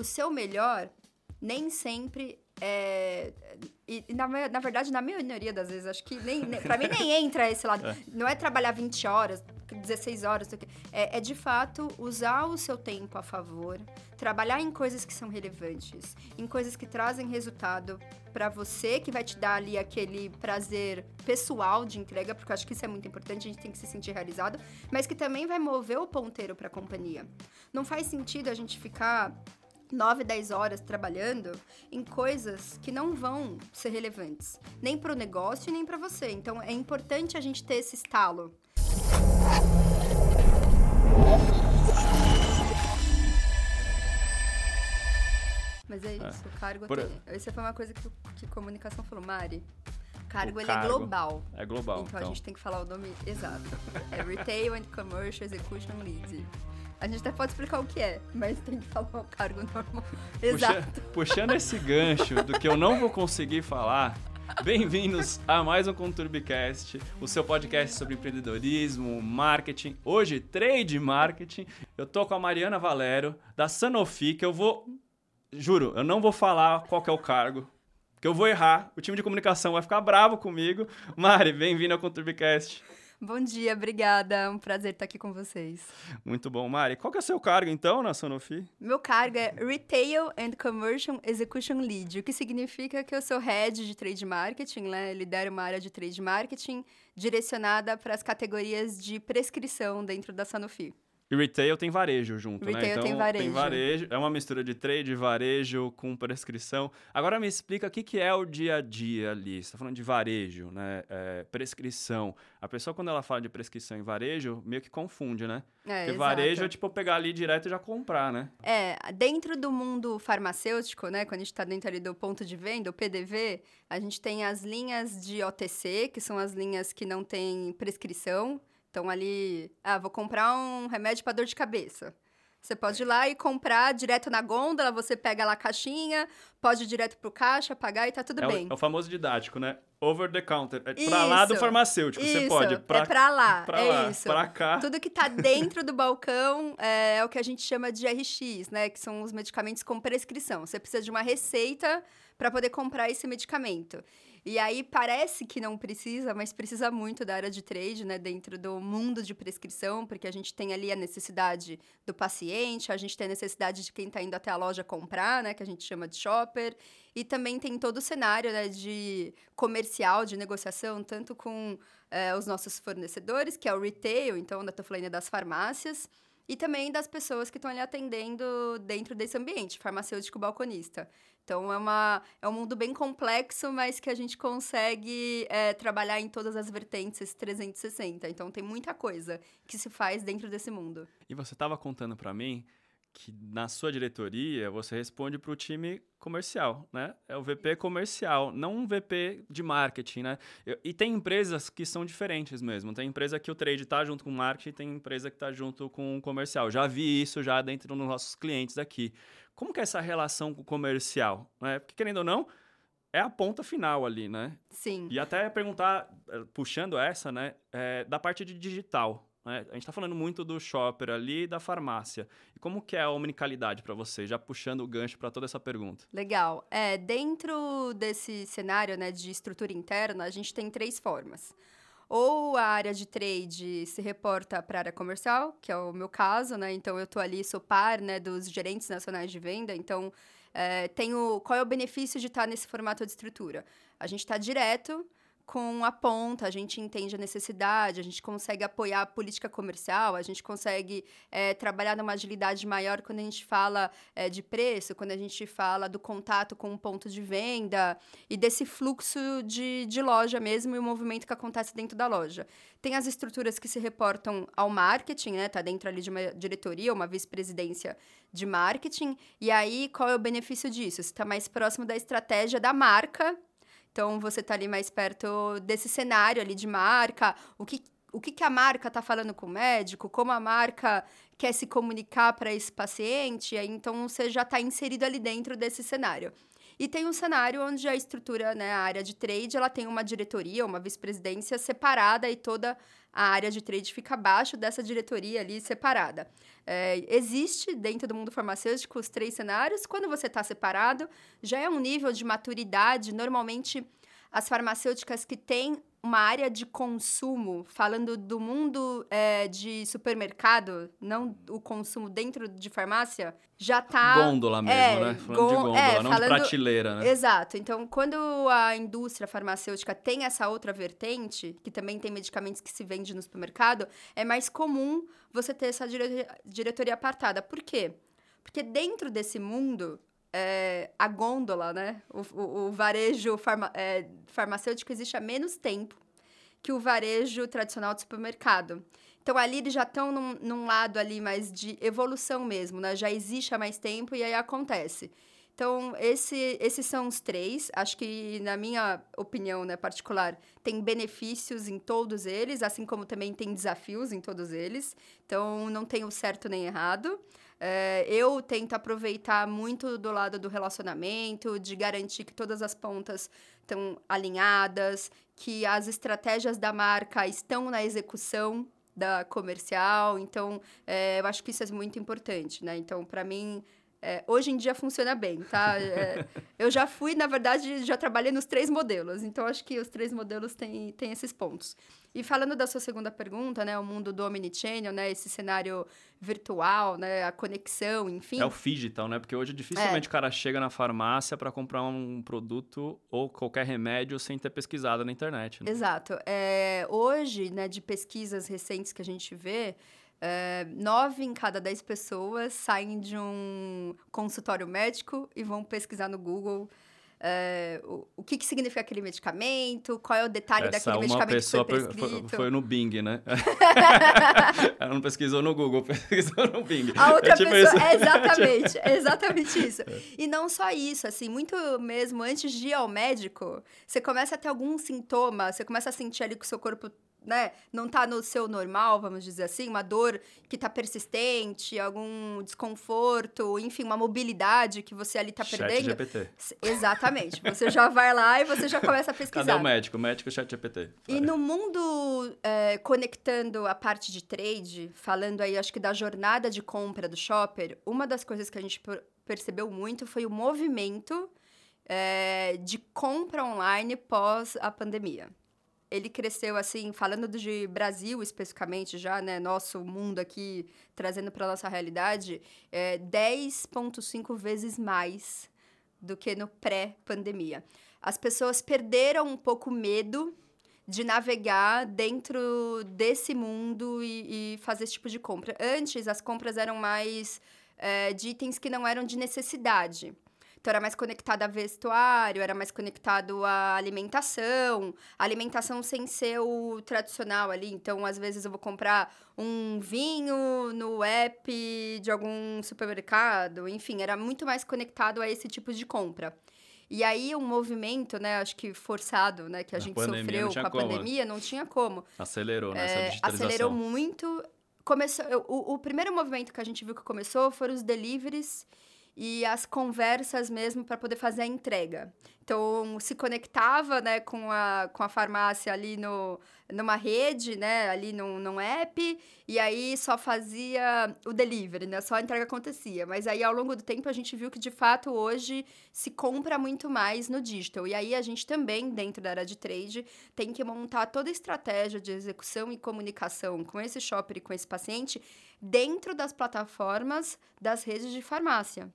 o seu melhor nem sempre é, e, e na, na, verdade, na maioria das vezes, acho que nem, nem para mim nem entra esse lado. É. Não é trabalhar 20 horas, 16 horas. É, é de fato usar o seu tempo a favor, trabalhar em coisas que são relevantes, em coisas que trazem resultado para você, que vai te dar ali aquele prazer pessoal de entrega, porque eu acho que isso é muito importante, a gente tem que se sentir realizado, mas que também vai mover o ponteiro para a companhia. Não faz sentido a gente ficar 9, 10 horas trabalhando em coisas que não vão ser relevantes, nem para o negócio nem para você. Então é importante a gente ter esse estalo. Mas é isso, é. o cargo Por... tem. Essa foi uma coisa que, que comunicação falou, Mari. Cargo, o ele é cargo é global. É global. Então, então, a gente tem que falar o nome exato. é Retail and Commercial Execution Lead. A gente até pode explicar o que é, mas tem que falar o cargo normal. Exato. Puxa, puxando esse gancho do que eu não vou conseguir falar, Bem-vindos a mais um Conturbicast, o seu podcast sobre empreendedorismo, marketing. Hoje, trade marketing. Eu tô com a Mariana Valero, da Sanofi, que eu vou. Juro, eu não vou falar qual é o cargo, que eu vou errar. O time de comunicação vai ficar bravo comigo. Mari, bem-vindo ao Conturbicast. Bom dia, obrigada. É um prazer estar aqui com vocês. Muito bom, Mari. Qual que é o seu cargo, então, na Sanofi? Meu cargo é Retail and Commercial Execution Lead, o que significa que eu sou head de trade marketing, né? Lidero uma área de trade marketing direcionada para as categorias de prescrição dentro da Sanofi. E retail tem varejo junto, né? retail né? Então tem varejo. tem varejo. É uma mistura de trade, varejo com prescrição. Agora me explica o que, que é o dia a dia ali. Você está falando de varejo, né? É, prescrição. A pessoa, quando ela fala de prescrição e varejo, meio que confunde, né? É, Porque exato. varejo é tipo pegar ali direto e já comprar, né? É, dentro do mundo farmacêutico, né? Quando a gente está dentro ali do ponto de venda, o PDV, a gente tem as linhas de OTC, que são as linhas que não têm prescrição. Então, ali, ah, vou comprar um remédio para dor de cabeça. Você pode ir lá e comprar direto na gôndola, você pega lá a caixinha, pode ir direto pro caixa, pagar e tá tudo é bem. O, é o famoso didático, né? Over the counter. É isso, pra lá do farmacêutico. Isso, você pode. Pra, é pra lá. Pra é lá, isso. Pra cá. Tudo que tá dentro do balcão é, é o que a gente chama de RX, né? Que são os medicamentos com prescrição. Você precisa de uma receita para poder comprar esse medicamento. E aí parece que não precisa, mas precisa muito da área de trade, né, dentro do mundo de prescrição, porque a gente tem ali a necessidade do paciente, a gente tem a necessidade de quem está indo até a loja comprar, né, que a gente chama de shopper, e também tem todo o cenário né, de comercial, de negociação, tanto com é, os nossos fornecedores, que é o retail, então, ainda estou falando das farmácias, e também das pessoas que estão ali atendendo dentro desse ambiente, farmacêutico balconista. Então é, uma, é um mundo bem complexo, mas que a gente consegue é, trabalhar em todas as vertentes 360. Então tem muita coisa que se faz dentro desse mundo. E você estava contando para mim que na sua diretoria você responde para o time comercial, né? É o VP comercial, não um VP de marketing, né? E tem empresas que são diferentes mesmo. Tem empresa que o trade está junto com o marketing, tem empresa que está junto com o comercial. Já vi isso já dentro dos nossos clientes aqui. Como que é essa relação com o comercial? Né? Porque querendo ou não, é a ponta final ali, né? Sim. E até perguntar, eh, puxando essa, né, é, da parte de digital. Né? A gente está falando muito do shopper ali e da farmácia. E como que é a omnicalidade para você? Já puxando o gancho para toda essa pergunta. Legal. É, dentro desse cenário né, de estrutura interna, a gente tem três formas. Ou a área de trade se reporta para a área comercial, que é o meu caso, né? Então eu estou ali, sou par né, dos gerentes nacionais de venda, então é, tenho. Qual é o benefício de estar nesse formato de estrutura? A gente está direto com a ponta, a gente entende a necessidade, a gente consegue apoiar a política comercial, a gente consegue é, trabalhar numa agilidade maior quando a gente fala é, de preço, quando a gente fala do contato com o ponto de venda e desse fluxo de, de loja mesmo e o movimento que acontece dentro da loja. Tem as estruturas que se reportam ao marketing, né? Tá dentro ali de uma diretoria, uma vice-presidência de marketing. E aí, qual é o benefício disso? Você está mais próximo da estratégia da marca então, você está ali mais perto desse cenário ali de marca, o que o que, que a marca está falando com o médico, como a marca quer se comunicar para esse paciente, aí, então você já está inserido ali dentro desse cenário. E tem um cenário onde a estrutura, né, a área de trade, ela tem uma diretoria, uma vice-presidência separada e toda a área de trade fica abaixo dessa diretoria ali separada. É, existe dentro do mundo farmacêutico os três cenários. Quando você está separado, já é um nível de maturidade. Normalmente, as farmacêuticas que têm uma área de consumo, falando do mundo é, de supermercado, não o consumo dentro de farmácia, já tá... Gôndola mesmo, é, né? Falando de gôndola, é, não falando... de prateleira, né? Exato. Então, quando a indústria farmacêutica tem essa outra vertente, que também tem medicamentos que se vende no supermercado, é mais comum você ter essa diretoria apartada. Por quê? Porque dentro desse mundo, é, a gôndola, né? O, o, o varejo farma, é, farmacêutico existe há menos tempo que o varejo tradicional de supermercado. Então, ali eles já estão num, num, lado ali mais de evolução mesmo, né? Já existe há mais tempo e aí acontece. Então, esse, esses são os três. Acho que, na minha opinião né, particular, tem benefícios em todos eles, assim como também tem desafios em todos eles. Então, não tem o certo nem errado. É, eu tento aproveitar muito do lado do relacionamento, de garantir que todas as pontas estão alinhadas, que as estratégias da marca estão na execução da comercial. Então, é, eu acho que isso é muito importante, né? Então, para mim, é, hoje em dia funciona bem, tá? É, eu já fui, na verdade, já trabalhei nos três modelos, então acho que os três modelos têm, têm esses pontos. E falando da sua segunda pergunta, né, o mundo do omnichannel, né, esse cenário virtual, né, a conexão, enfim. É o digital, né? Porque hoje dificilmente é. o cara chega na farmácia para comprar um produto ou qualquer remédio sem ter pesquisado na internet. Né? Exato. É, hoje, né, de pesquisas recentes que a gente vê, é, nove em cada dez pessoas saem de um consultório médico e vão pesquisar no Google é, o, o que, que significa aquele medicamento, qual é o detalhe Essa daquele medicamento que foi prescrito. Foi, foi no Bing, né? Ela não pesquisou no Google, pesquisou no Bing. A outra é tipo pessoa, é exatamente, é exatamente isso. É. E não só isso, assim, muito mesmo antes de ir ao médico, você começa a ter algum sintoma, você começa a sentir ali que o seu corpo né, não tá no seu normal, vamos dizer assim, uma dor que tá persistente, algum desconforto, enfim, uma mobilidade que você ali tá chat perdendo. GPT. Exatamente. Você já vai lá e você já começa a pesquisar. Cadê o médico? O médico chat GPT. E no mundo é, conectando a parte de trade, falando aí, acho que da jornada de compra do shopper, uma das coisas que a gente percebeu muito foi o movimento é, de compra online pós a pandemia ele cresceu assim, falando de Brasil especificamente já, né, nosso mundo aqui, trazendo para nossa realidade, é 10.5 vezes mais do que no pré-pandemia. As pessoas perderam um pouco medo de navegar dentro desse mundo e, e fazer esse tipo de compra. Antes, as compras eram mais é, de itens que não eram de necessidade. Então era mais conectado a vestuário, era mais conectado à alimentação, a alimentação sem ser o tradicional ali. Então, às vezes eu vou comprar um vinho no app de algum supermercado, enfim, era muito mais conectado a esse tipo de compra. E aí um movimento, né, acho que forçado, né, que a, a gente sofreu com a como. pandemia, não tinha como. Acelerou, né, é, Acelerou muito. Começou, o, o primeiro movimento que a gente viu que começou foram os deliveries e as conversas mesmo para poder fazer a entrega. Então, se conectava né, com, a, com a farmácia ali no, numa rede, né, ali num, num app, e aí só fazia o delivery, né, só a entrega acontecia. Mas aí, ao longo do tempo, a gente viu que, de fato, hoje se compra muito mais no digital. E aí, a gente também, dentro da área de trade, tem que montar toda a estratégia de execução e comunicação com esse shopper e com esse paciente dentro das plataformas das redes de farmácia.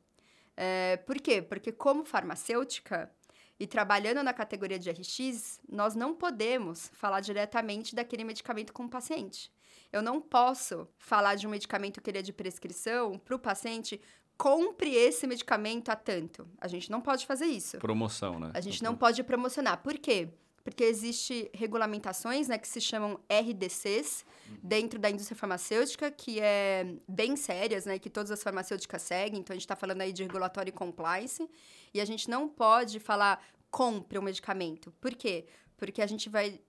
É, por quê? Porque como farmacêutica e trabalhando na categoria de RX, nós não podemos falar diretamente daquele medicamento com o paciente. Eu não posso falar de um medicamento que ele é de prescrição para o paciente compre esse medicamento a tanto. A gente não pode fazer isso. Promoção, né? A gente não pode promocionar. Por quê? Porque existe regulamentações, né, que se chamam RDCs uhum. dentro da indústria farmacêutica, que é bem sérias, né, que todas as farmacêuticas seguem. Então a gente está falando aí de regulatório e compliance, e a gente não pode falar compre um medicamento. Por quê? Porque a gente vai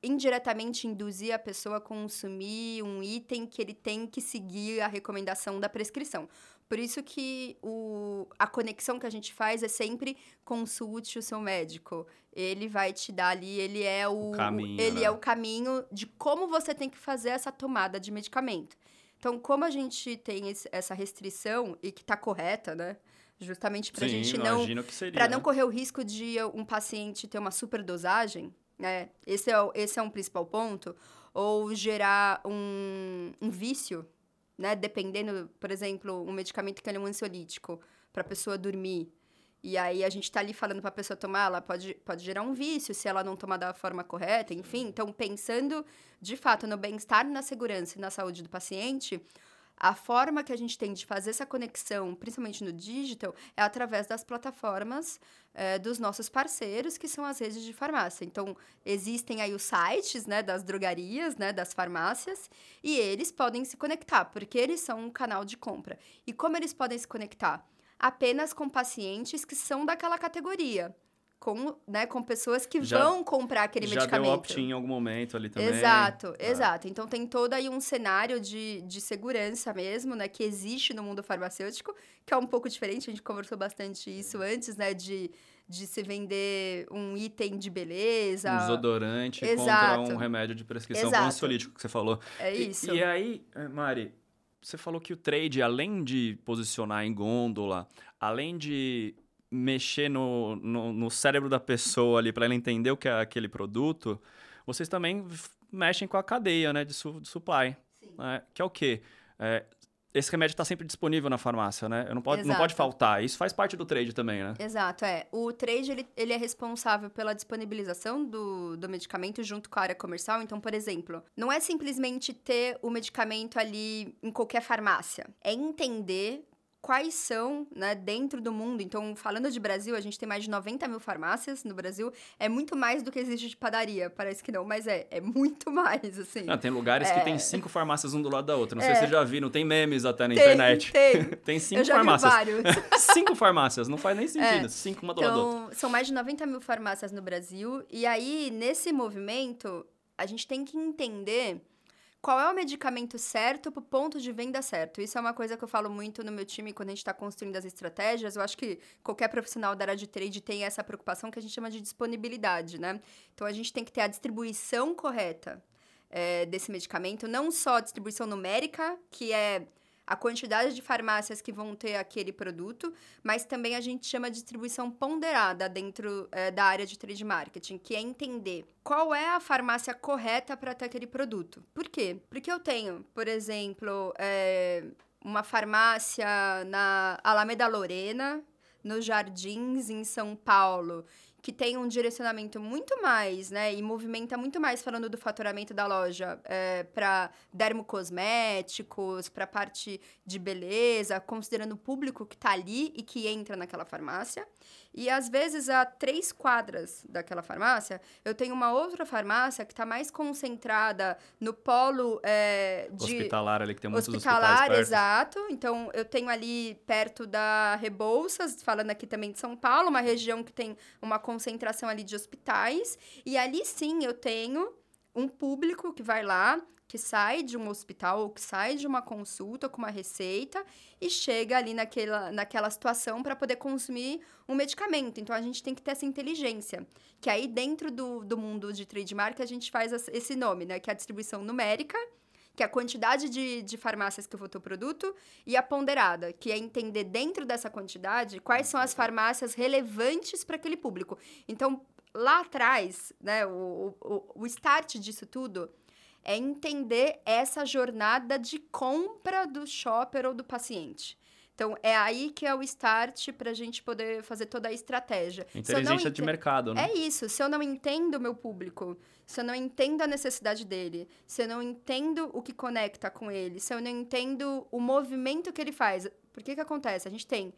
indiretamente induzir a pessoa a consumir um item que ele tem que seguir a recomendação da prescrição. Por isso que o, a conexão que a gente faz é sempre consulte o seu médico. Ele vai te dar ali, ele é o, O caminho, ele né? é o caminho de como você tem que fazer essa tomada de medicamento. Então, como a gente tem esse- essa restrição e que está correta, né? Justamente para a gente não para não né? correr o risco de um paciente ter uma superdosagem, né? Esse é, esse é um principal ponto. Ou gerar um, um vício, né? Dependendo, por exemplo, um medicamento que é um ansiolítico para a pessoa dormir. E aí a gente tá ali falando para a pessoa tomar, ela pode, pode gerar um vício se ela não tomar da forma correta, enfim. Então, pensando de fato no bem-estar, na segurança e na saúde do paciente, a forma que a gente tem de fazer essa conexão, principalmente no digital, é através das plataformas eh, dos nossos parceiros, que são as redes de farmácia. Então, existem aí os sites né, das drogarias, né, das farmácias, e eles podem se conectar, porque eles são um canal de compra. E como eles podem se conectar? Apenas com pacientes que são daquela categoria. Com, né, com pessoas que Já- vão comprar aquele Já medicamento. deu opt-in em algum momento ali também. Exato, Ah. exato. Então tem todo aí um cenário de, de segurança mesmo, né? Que existe no mundo farmacêutico, que é um pouco diferente, a gente conversou bastante isso antes, né? De, de se vender um item de beleza. Um desodorante contra Exato. um remédio de prescrição Exato. com ansiolítico que você falou. É E- isso. E, aí, eh, Mari, você falou que o trade, além de posicionar em gôndola, além de mexer no, no, no cérebro da pessoa ali para ela entender o que é aquele produto, vocês também mexem com a cadeia né, de, su- de supply. Né, que é o quê? É, esse remédio está sempre disponível na farmácia, né? Não pode, não pode faltar. Isso faz parte do trade também, né? Exato, é. O trade, ele, ele é responsável pela disponibilização do, do medicamento junto com a área comercial. Então, por exemplo, não é simplesmente ter o medicamento ali em qualquer farmácia. É entender quais são, né, dentro do mundo. Então, falando de Brasil, a gente tem mais de 90 mil farmácias no Brasil. É muito mais do que existe de padaria. Parece que não, mas é. É muito mais, assim. Ah, tem lugares que É. tem cinco farmácias um do lado da outra. Não sei É. se você já viu, tem memes até na Tem, internet. tem. Tem cinco farmácias. cinco farmácias, não faz nem sentido. É. Cinco uma do lado da outra. Então, são mais de 90 mil farmácias no Brasil. E aí, nesse movimento, a gente tem que entender qual é o medicamento certo para o ponto de venda certo. Isso é uma coisa que eu falo muito no meu time quando a gente está construindo as estratégias. Eu acho que qualquer profissional da área de trade tem essa preocupação que a gente chama de disponibilidade, né? Então, a gente tem que ter a distribuição correta eh, desse medicamento, não só a distribuição numérica, que é a quantidade de farmácias que vão ter aquele produto, mas também a gente chama de distribuição ponderada dentro eh, da área de trade marketing, que é entender qual é a farmácia correta para ter aquele produto. Por quê? Porque eu tenho, por exemplo, eh, uma farmácia na Alameda Lorena, nos Jardins, em São Paulo, que tem um direcionamento muito mais, né, e movimenta muito mais falando do faturamento da loja para dermocosméticos, para parte de beleza, considerando o público que está ali e que entra naquela farmácia. E às vezes a três quadras daquela farmácia, eu tenho uma outra farmácia que está mais concentrada no polo é, de Hospitalar ali, que tem muitos hospitalar, exato. Então, eu tenho ali perto da Rebouças, falando aqui também de São Paulo, uma região que tem uma concentração ali de hospitais. E ali sim eu tenho um público que vai lá, que sai de um hospital ou que sai de uma consulta com uma receita e chega ali naquela, naquela situação para poder consumir um medicamento. Então, a gente tem que ter essa inteligência. Que aí, dentro do, do mundo de trademark, a gente faz esse nome, né? Que é a distribuição numérica, que é a quantidade de, de farmácias que eu vou ter o produto, e a ponderada, que é entender dentro dessa quantidade quais são as farmácias relevantes para aquele público. Então, lá atrás, né, o, o, o start disso tudo é entender essa jornada de compra do shopper ou do paciente. Então, é aí que é o start para a gente poder fazer toda a estratégia. Inteligência de ente- mercado, né? é isso. Se eu não entendo o meu público, se eu não entendo a necessidade dele, se eu não entendo o que conecta com ele, se eu não entendo o movimento que ele faz. Por que que acontece? A gente tem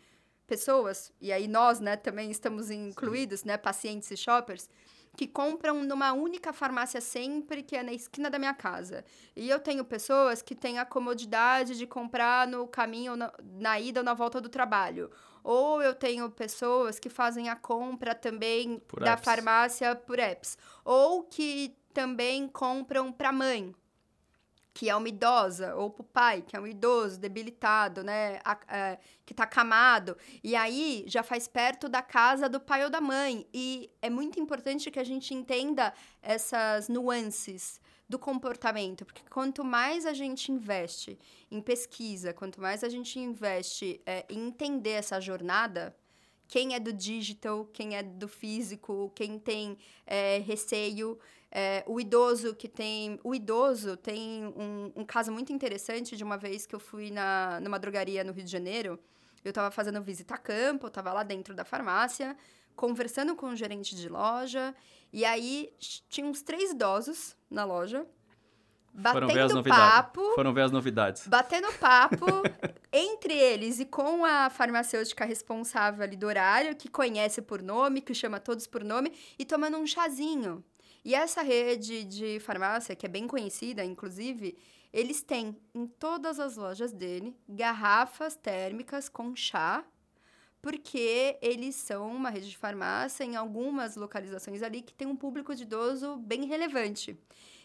pessoas, e aí nós, né, também estamos incluídos, né, pacientes e shoppers, que compram numa única farmácia sempre, que é na esquina da minha casa. E eu tenho pessoas que têm a comodidade de comprar no caminho, na, na ida ou na volta do trabalho. Ou eu tenho pessoas que fazem a compra também Por da apps. farmácia por apps. Ou que também compram para a mãe, que é uma idosa, ou para o pai, que é um idoso debilitado, né, a, a, é, que está camado, e aí já faz perto da casa do pai ou da mãe. E é muito importante que a gente entenda essas nuances do comportamento, porque quanto mais a gente investe em pesquisa, quanto mais a gente investe é, em entender essa jornada, quem é do digital, quem é do físico, quem tem é, receio. É, o idoso que tem. O idoso tem um, um, caso muito interessante de uma vez que eu fui na, numa drogaria no Rio de Janeiro. Eu estava fazendo visita a campo, estava lá dentro da farmácia, conversando com o gerente de loja. E aí tinha uns três idosos na loja Foram ver as novidades. Papo, Foram ver as novidades. Batendo papo entre eles e com a farmacêutica responsável ali do horário, que conhece por nome, que chama todos por nome, e tomando um chazinho. E essa rede de farmácia, que é bem conhecida, inclusive, eles têm em todas as lojas dele garrafas térmicas com chá, porque eles são uma rede de farmácia em algumas localizações ali que tem um público de idoso bem relevante.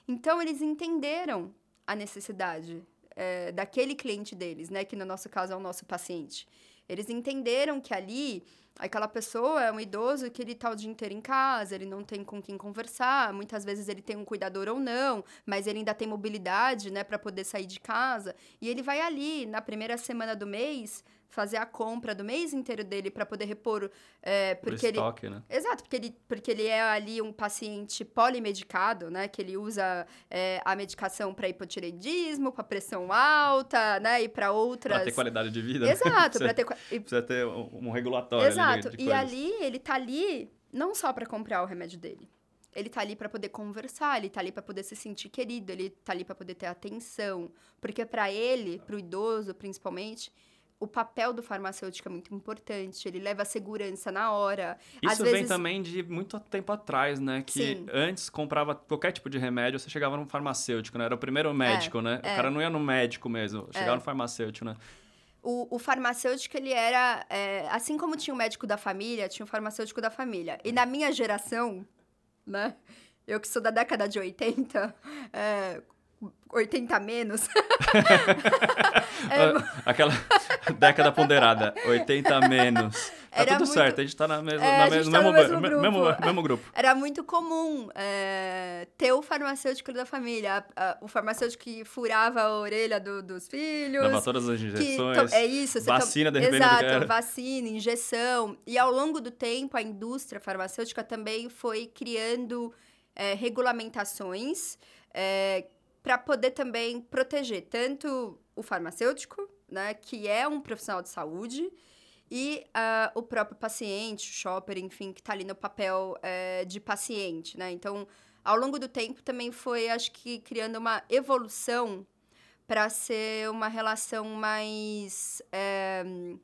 Então, eles entenderam a necessidade é, daquele cliente deles, né? Que no nosso caso é o nosso paciente. Eles entenderam que ali aquela pessoa é um idoso que ele está o dia inteiro em casa, ele não tem com quem conversar, muitas vezes ele tem um cuidador ou não, mas ele ainda tem mobilidade, né, para poder sair de casa, e ele vai ali na primeira semana do mês fazer a compra do mês inteiro dele para poder repor é, porque ele estoque, né? exato porque ele porque ele é ali um paciente polimedicado né que ele usa é, a medicação para hipotireoidismo para pressão alta né e para outras para ter qualidade de vida né? exato para ter precisa ter um regulatório exato de e ali ele tá ali não só para comprar o remédio dele ele tá ali para poder conversar, ele tá ali para poder se sentir querido, ele tá ali para poder ter atenção, porque para ele, para o idoso principalmente, o papel do farmacêutico é muito importante, ele leva a segurança na hora. Isso Às vem vezes... também de muito tempo atrás, né? Que Sim. antes comprava qualquer tipo de remédio, você chegava no farmacêutico, né? Era o primeiro médico, é, né? É. O cara não ia no médico mesmo, chegava é. no farmacêutico, né? O, o, farmacêutico, ele era... É, assim como tinha o médico da família, tinha o farmacêutico da família. E na minha geração, né? Eu que sou da década de 80, é, 80 menos. é... Aquela década ponderada, 80 menos. Tá tudo muito... certo, a gente tá na é, na mesmo, tá mesmo, mesmo, grupo. Mesmo, mesmo, grupo. Era muito comum é, ter o farmacêutico da família, o farmacêutico que furava a orelha do, dos filhos. Dava todas as injeções. é isso. Vacina, de repente. Exato, vacina, injeção. E ao longo do tempo, a indústria farmacêutica também foi criando é, regulamentações é, para poder também proteger tanto o farmacêutico, né, que é um profissional de saúde, e uh, o próprio paciente, o shopper, enfim, que está ali no papel uh, de paciente, né? Então, ao longo do tempo também foi, acho que, criando uma evolução para ser uma relação mais uh,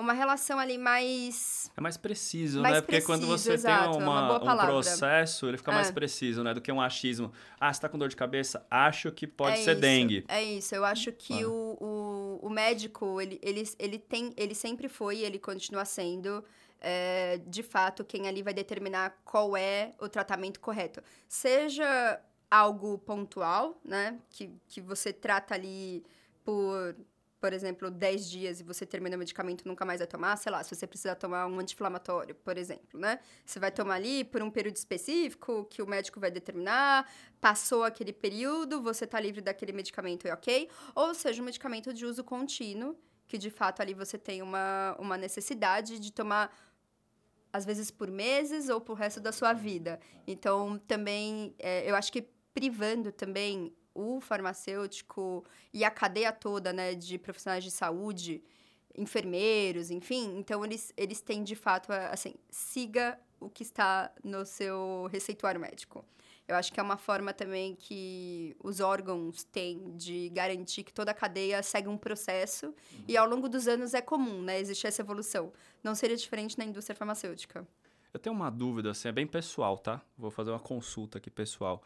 uma relação ali mais. É mais preciso, mais né? Porque quando você exato, tem uma, uma um processo, ele fica é. mais preciso, né? Do que um achismo. Ah, você tá com dor de cabeça? Acho que pode é ser isso, dengue. É isso. Eu acho que ah. o, o, o, médico, ele, ele, ele, tem, ele sempre foi e ele continua sendo. É, de fato, quem ali vai determinar qual é o tratamento correto. Seja algo pontual, né? Que, que você trata ali por por exemplo, 10 dias e você termina o medicamento e nunca mais vai tomar, sei lá, se você precisa tomar um anti-inflamatório, por exemplo, né? Você vai tomar ali por um período específico que o médico vai determinar, passou aquele período, você está livre daquele medicamento e ok. Ou seja, um medicamento de uso contínuo, que de fato ali você tem uma, uma necessidade de tomar às vezes por meses ou por resto da sua vida. Então, também, é, eu acho que privando também o farmacêutico e a cadeia toda, né, de profissionais de saúde, enfermeiros, enfim, então eles, eles têm de fato, assim, siga o que está no seu receituário médico. Eu acho que é uma forma também que os órgãos têm de garantir que toda a cadeia segue um processo uhum. e ao longo dos anos é comum, né, existir essa evolução. Não seria diferente na indústria farmacêutica. Eu tenho uma dúvida, assim, é bem pessoal, tá? Vou fazer uma consulta aqui pessoal.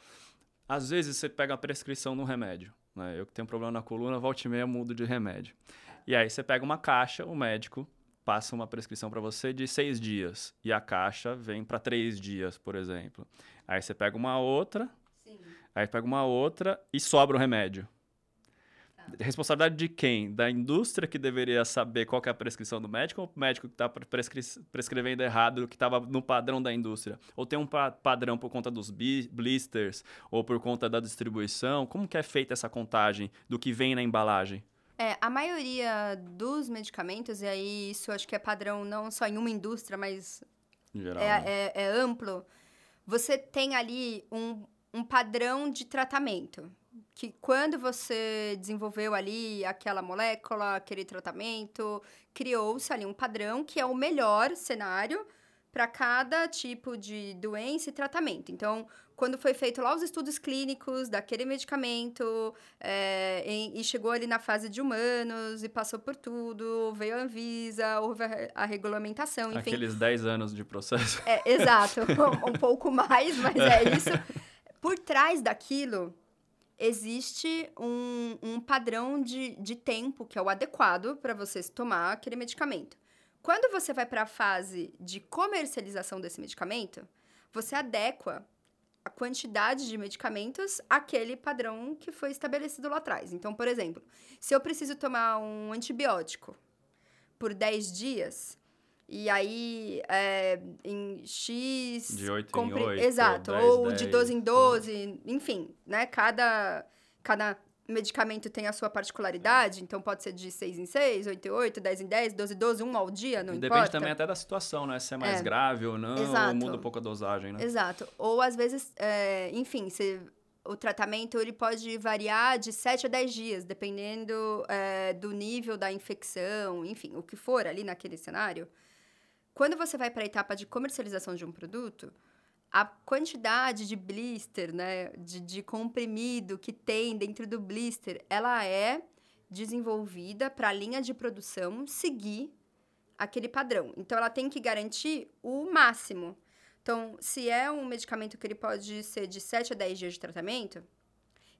Às vezes você pega a prescrição no remédio. Né? Eu que tenho um problema na coluna, volta e meia mudo de remédio. E aí você pega uma caixa, o médico passa uma prescrição para você de seis dias. E a caixa vem para três dias, por exemplo. Aí você pega uma outra, Aí pega uma outra e sobra o remédio. Responsabilidade de quem? Da indústria que deveria saber qual é a prescrição do médico ou o médico que está prescri prescrevendo errado, que estava no padrão da indústria? Ou tem um pa padrão por conta dos blisters ou por conta da distribuição? Como que é feita essa contagem do que vem na embalagem? É, a maioria dos medicamentos, e aí isso acho que é padrão não só em uma indústria, mas Geral, é, né? é, é amplo, você tem ali um, um padrão de tratamento que quando você desenvolveu ali aquela molécula, aquele tratamento, criou-se ali um padrão que é o melhor cenário para cada tipo de doença e tratamento. Então, quando foi feito lá os estudos clínicos daquele medicamento é, em, e chegou ali na fase de humanos e passou por tudo, veio a Anvisa, houve a, a regulamentação, enfim. Aqueles 10 anos de processo. É, exato, um, um pouco mais, mas é isso. Por trás daquilo existe um, um padrão de, de tempo que é o adequado para você tomar aquele medicamento. Quando você vai para a fase de comercialização desse medicamento, você adequa a quantidade de medicamentos àquele padrão que foi estabelecido lá atrás. Então, por exemplo, se eu preciso tomar um antibiótico por 10 dias, e aí é, em X. De 8 compre... em 8. Exato, 10, ou 10, de 12 em 12, enfim, né? Cada, cada medicamento tem a sua particularidade, então pode ser de 6 em 6, 8 em 8, 10 em 10, 12 em 12, um ao dia, não e importa. Depende também até da situação, né? Se é mais É. grave ou não, Exato. ou muda um pouco a dosagem, né? Exato. Ou às vezes, é, enfim, se o tratamento ele pode variar de 7 a 10 dias, dependendo é, do nível da infecção, enfim, o que for ali naquele cenário. Quando você vai para a etapa de comercialização de um produto, a quantidade de blister, né, de, de comprimido que tem dentro do blister, ela é desenvolvida para a linha de produção seguir aquele padrão. Então, ela tem que garantir o máximo. Então, se é um medicamento que ele pode ser de 7 a 10 dias de tratamento,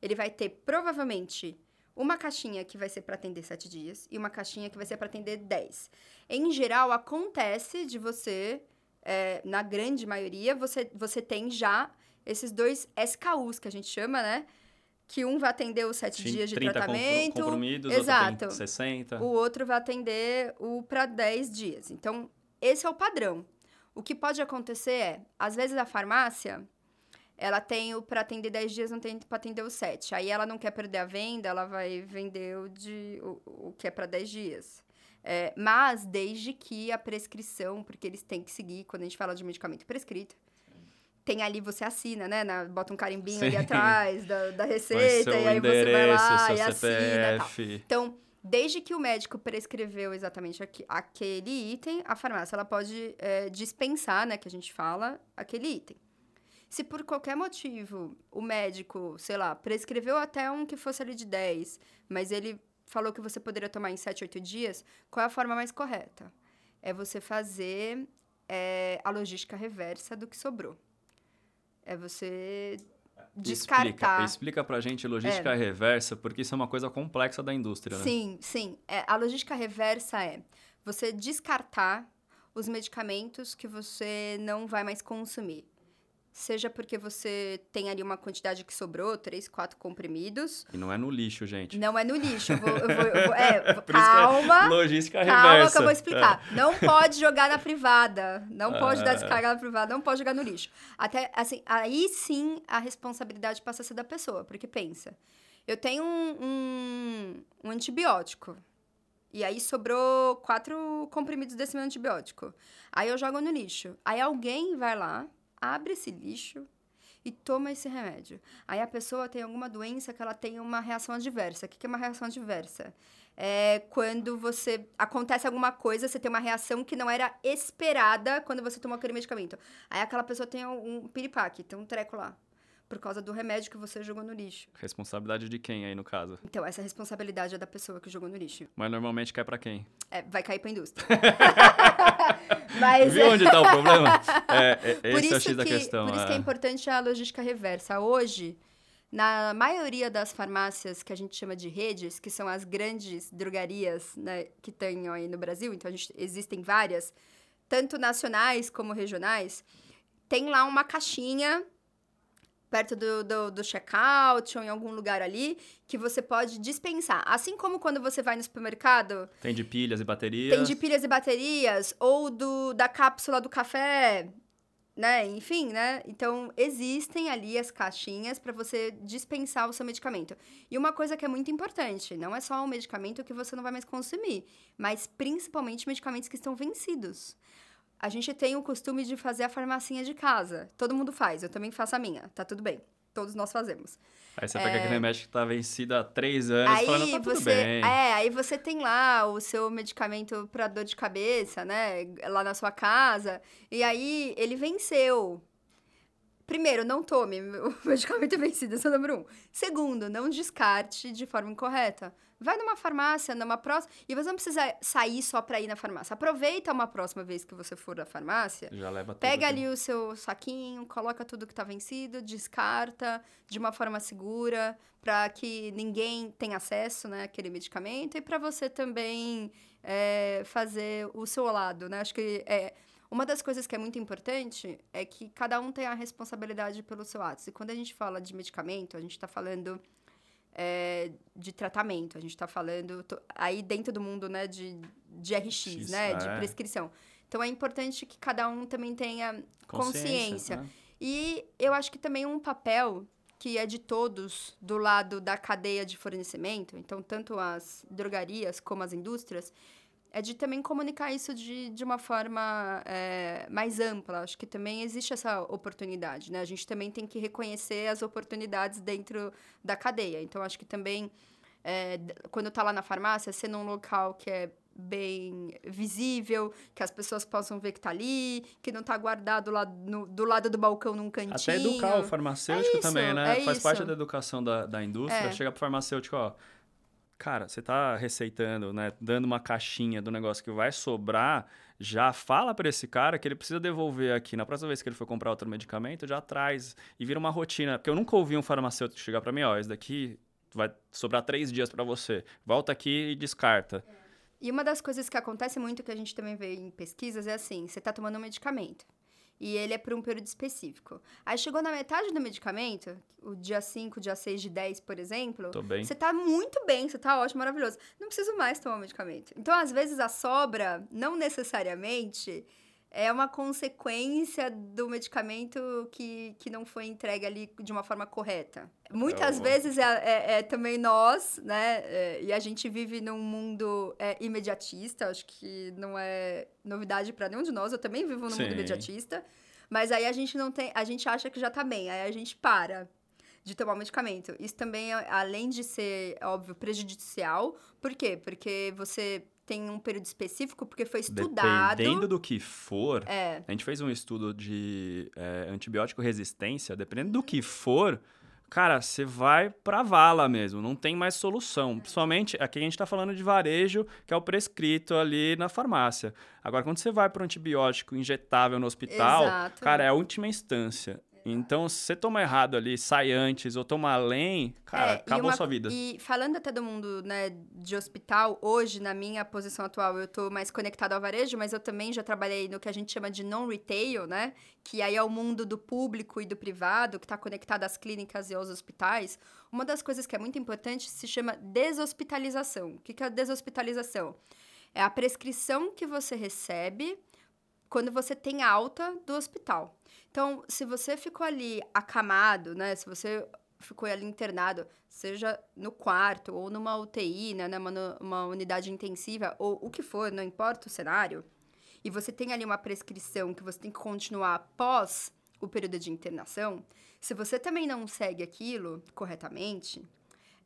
ele vai ter provavelmente uma caixinha que vai ser para atender 7 dias e uma caixinha que vai ser para atender 10. Em geral, acontece de você, é, na grande maioria, você, você tem já esses dois SKUs que a gente chama, né? Que um vai atender os 7 Tinha dias de 30 compro- tratamento. comprimidos, Exato. outro tem 60. O outro vai atender o para 10 dias. Então, esse é o padrão. O que pode acontecer é, às vezes a farmácia, ela tem o para atender 10 dias, não tem para atender os 7. Aí ela não quer perder a venda, ela vai vender o, de, o, o que é para 10 dias. É, mas desde que a prescrição, porque eles têm que seguir, quando a gente fala de medicamento prescrito, tem ali, você assina, né? Na- bota um carimbinho ali Sim. atrás da, da receita, e aí você vai lá e assina e. Então, desde que o médico prescreveu exatamente aqui- aquele item, a farmácia ela pode é, dispensar, né, que a gente fala, aquele item. Se por qualquer motivo o médico, sei lá, prescreveu até um que fosse ali de 10, mas ele falou que você poderia tomar em 7, 8 dias, qual é a forma mais correta? É você fazer é, a logística reversa do que sobrou. É você descartar. Explica, explica pra gente logística reversa, porque isso é uma coisa complexa da indústria, né? Sim, sim. É, a logística reversa é você descartar os medicamentos que você não vai mais consumir. Seja porque você tem ali uma quantidade que sobrou, três, quatro comprimidos. E não é no lixo, gente. Não é no lixo. Eu vou, eu vou- eu vou- é, é calma. logística Calma reversa. que eu vou explicar. Não pode jogar na privada. Não pode dar Ah. descarga na privada. Não pode jogar no lixo. Até, assim, aí sim a responsabilidade passa a ser da pessoa. Porque pensa, eu tenho um, um, um antibiótico. E aí sobrou quatro comprimidos desse meu antibiótico. Aí eu jogo no lixo. Aí alguém vai lá, abre esse lixo e toma esse remédio. Aí a pessoa tem alguma doença que ela tem uma reação adversa. O que é uma reação adversa? É quando você acontece alguma coisa, você tem uma reação que não era esperada quando você tomou aquele medicamento. Aí aquela pessoa tem um piripaque, tem um treco lá, por causa do remédio que você jogou no lixo. Responsabilidade de quem aí no caso? Então essa responsabilidade é da pessoa que jogou no lixo. Mas normalmente cai pra quem? É, vai cair pra indústria. Mas Viu é- onde tá o problema? É, é, por esse é o isso, X da que, questão. por isso que é é. importante a logística reversa. Hoje, na maioria das farmácias que a gente chama de redes, que são as grandes drogarias né, que tem aí no Brasil, então gente, existem várias, tanto nacionais como regionais, tem lá uma caixinha perto do, do, do checkout ou em algum lugar ali que você pode dispensar. Assim como quando você vai no supermercado. Tem de pilhas e baterias. Tem de pilhas e baterias, ou do, da cápsula do café, né? Enfim, né? Então, existem ali as caixinhas para você dispensar o seu medicamento. E uma coisa que é muito importante, não é só o medicamento que você não vai mais consumir, mas principalmente medicamentos que estão vencidos. A gente tem o costume de fazer a farmacinha de casa. Todo mundo faz, eu também faço a minha. Tá tudo bem. Todos nós fazemos. Aí você é... pega aquele remédio que tá vencido há três anos aí falando, tá tudo você, bem. É, aí você tem lá o seu medicamento para dor de cabeça, né? Lá na sua casa. E aí ele venceu. Primeiro, não tome o medicamento vencido, esse é o número um. Segundo, não descarte de forma incorreta. Vai numa farmácia, numa próxima. E você não precisa sair só pra ir na farmácia. Aproveita uma próxima vez que você for na farmácia. Já leva tudo. Pega ali o seu saquinho, coloca tudo que tá vencido, descarta de uma forma segura, para que ninguém tenha acesso né, àquele medicamento e para você também é, fazer o seu lado, né? Acho que é uma das coisas que é muito importante é que cada um tem a responsabilidade pelo seu ato. E quando a gente fala de medicamento, a gente está falando é, de tratamento, a gente está falando aí dentro do mundo né, de, de RX, X, né, é. de prescrição. Então é importante que cada um também tenha consciência. consciência. Né? E eu acho que também um papel que é de todos do lado da cadeia de fornecimento, então tanto as drogarias como as indústrias, é de também comunicar isso de, de uma forma é, mais ampla. Acho que também existe essa oportunidade, né? A gente também tem que reconhecer as oportunidades dentro da cadeia. Então, acho que também, é, quando está lá na farmácia, ser num local que é bem visível, que as pessoas possam ver que está ali, que não está guardado lá no, do lado do balcão num cantinho. Até educar o farmacêutico é isso, também, né? É Faz isso. parte da educação da, da indústria. É. Chega pro farmacêutico, ó cara, você tá receitando, né, dando uma caixinha do negócio que vai sobrar, já fala para esse cara que ele precisa devolver aqui. Na próxima vez que ele for comprar outro medicamento, já traz e vira uma rotina. Porque eu nunca ouvi um farmacêutico chegar para mim, ó, esse daqui vai sobrar três dias para você. Volta aqui e descarta. É. E uma das coisas que acontece muito, que a gente também vê em pesquisas, é assim, você tá tomando um medicamento e ele é por um período específico. Aí chegou na metade do medicamento, o dia 5, dia 6 de 10, por exemplo. Tô bem. Você tá muito bem, você tá ótimo, maravilhoso. Não preciso mais tomar o medicamento. Então, às vezes, a sobra, não necessariamente é uma consequência do medicamento que, que não foi entregue ali de uma forma correta. Muitas é vezes é, é, é, também nós, né? É, e a gente vive num mundo é, imediatista, acho que não é novidade para nenhum de nós. Eu também vivo num Sim. mundo imediatista. Mas aí a gente não tem. A gente acha que já tá bem, aí a gente para de tomar o medicamento. Isso também, além de ser, óbvio, prejudicial. Por quê? Porque você tem um período específico, porque foi estudado. Dependendo do que for, é. a gente fez um estudo de é, antibiótico resistência, dependendo do que for, cara, você vai pra vala mesmo, não tem mais solução. Principalmente, aqui a gente tá falando de varejo, que é o prescrito ali na farmácia. Agora, quando você vai para um antibiótico injetável no hospital, Exato. cara, é a última instância. Então, se você toma errado ali, sai antes ou toma além, cara, é, acabou uma, sua vida. E falando até do mundo né, de hospital, hoje, na minha posição atual, eu tô mais conectado ao varejo, mas eu também já trabalhei no que a gente chama de non-retail, né? Que aí é o mundo do público e do privado, que está conectado às clínicas e aos hospitais. Uma das coisas que é muito importante se chama deshospitalização. O que é a deshospitalização? É a prescrição que você recebe quando você tem alta do hospital. Então, se você ficou ali acamado, né? Se você ficou ali internado, seja no quarto ou numa UTI, né, numa, uma unidade intensiva, ou o que for, não importa o cenário, e você tem ali uma prescrição que você tem que continuar após o período de internação, se você também não segue aquilo corretamente,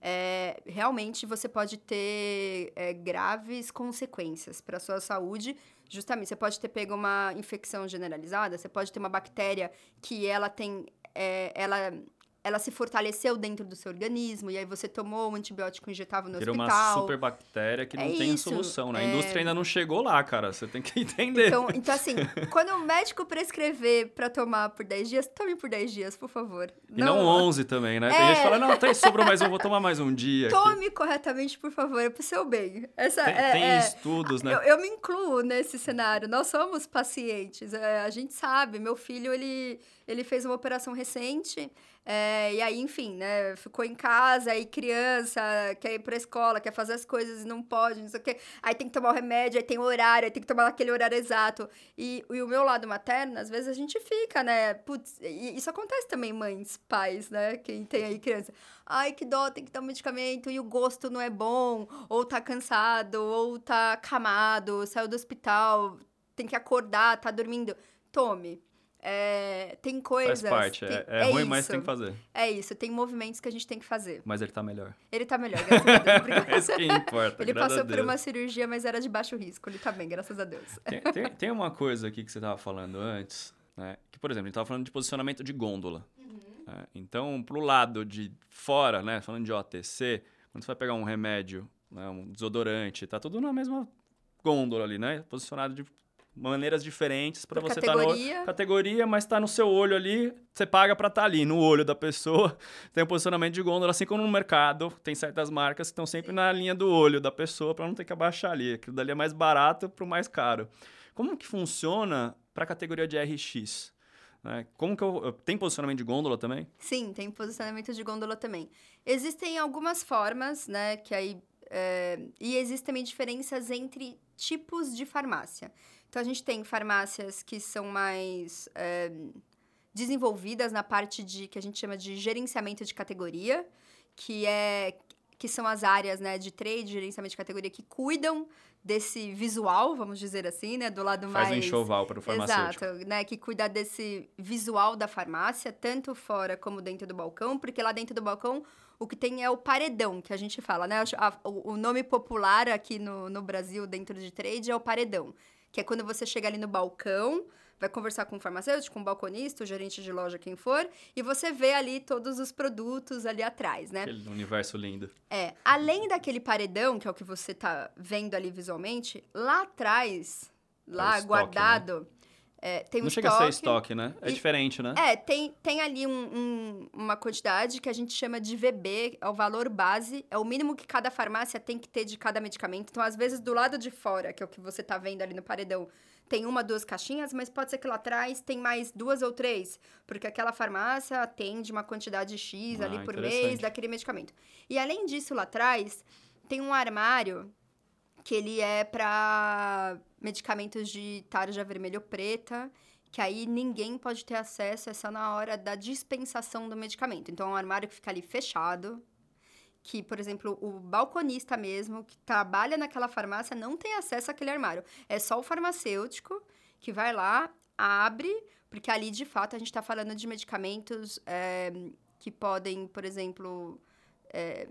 é, realmente você pode ter é, graves consequências para a sua saúde Justamente, você pode ter pego uma infecção generalizada, você pode ter uma bactéria que ela tem. É, ela ela se fortaleceu dentro do seu organismo, e aí você tomou um antibiótico injetável no Vira hospital. uma super bactéria que não é tem isso, solução, né? A é... indústria ainda não chegou lá, cara. Você tem que entender. Então, então assim, quando o médico prescrever para tomar por 10 dias, tome por 10 dias, por favor. E não, não 11 também, né? É... Tem gente que fala, não, tem, sobrou mais um, vou tomar mais um dia. Tome aqui. corretamente, por favor, é pro seu bem. Essa, tem, é, tem é, estudos, né? Eu, eu, me incluo nesse cenário. Nós somos pacientes. É, a gente sabe. Meu filho, ele, ele fez uma operação recente É, e aí, enfim, né? Ficou em casa, aí criança, quer ir pra escola, quer fazer as coisas e não pode, não sei o quê. Aí tem que tomar o remédio, aí tem horário, aí tem que tomar naquele horário exato. E, e o meu lado materno, às vezes a gente fica, né? Putz, isso acontece também, mães, pais, né? Quem tem aí criança. Ai, que dó, tem que um medicamento e o gosto não é bom, ou tá cansado, ou tá acamado, saiu do hospital, tem que acordar, tá dormindo. Tome é, tem coisas. Faz parte. Tem, é, é, é, ruim, isso. mas tem que fazer. É isso, tem movimentos que a gente tem que fazer. Mas ele tá melhor. Ele tá melhor, graças a Deus. Isso que importa. ele passou por uma cirurgia, mas era de baixo risco. Ele tá bem, graças a Deus. Tem, tem, tem uma coisa aqui que você tava falando antes, né? Que, por exemplo, a gente tava falando de posicionamento de gôndola. Uhum. Né? Então, pro lado de fora, né? Falando de OTC, quando você vai pegar um remédio, né, um desodorante, tá tudo na mesma gôndola ali, né? Posicionado de maneiras diferentes para você estar tá na categoria, mas está no seu olho ali, você paga para estar tá ali, no olho da pessoa. Tem um posicionamento de gôndola, assim como no mercado, tem certas marcas que estão sempre Sim. na linha do olho da pessoa para não ter que abaixar ali. Aquilo dali é mais barato para o mais caro. Como que funciona para a categoria de RX? Né? Como que eu, tem posicionamento de gôndola também? Sim, tem posicionamento de gôndola também. Existem algumas formas, né, que aí é, e existem também diferenças entre tipos de farmácia. Então, a gente tem farmácias que são mais é, desenvolvidas na parte de que a gente chama de gerenciamento de categoria, que é que são as áreas né, de trade, gerenciamento de categoria, que cuidam desse visual, vamos dizer assim, né? Do lado Faz mais... Faz enxoval para o farmacêutico. Exato, né? Que cuida desse visual da farmácia, tanto fora como dentro do balcão, porque lá dentro do balcão o que tem é o paredão, que a gente fala, né? O nome popular aqui no, no Brasil, dentro de trade, é o paredão que é quando você chega ali no balcão, vai conversar com o farmacêutico, com o balconista, o gerente de loja, quem for, e você vê ali todos os produtos ali atrás, né? Aquele universo lindo. É. Além daquele paredão, que é o que você tá vendo ali visualmente, lá atrás, lá é estoque, guardado, né? É, tem um Não chega estoque, a ser estoque, né? É e, diferente, né? É, tem, tem ali um, um, uma quantidade que a gente chama de VB, é o valor base, é o mínimo que cada farmácia tem que ter de cada medicamento. Então, às vezes, do lado de fora, que é o que você tá vendo ali no paredão, tem uma, duas caixinhas, mas pode ser que lá atrás tem mais duas ou três, porque aquela farmácia atende uma quantidade X ah, ali por mês daquele medicamento. E além disso, lá atrás, tem um armário que ele é para medicamentos de tarja vermelho preta, que aí ninguém pode ter acesso, é só na hora da dispensação do medicamento. Então, é um armário que fica ali fechado, que, por exemplo, o balconista mesmo, que trabalha naquela farmácia, não tem acesso àquele armário. É só o farmacêutico que vai lá, abre, porque ali, de fato, a gente está falando de medicamentos é, que podem, por exemplo, é,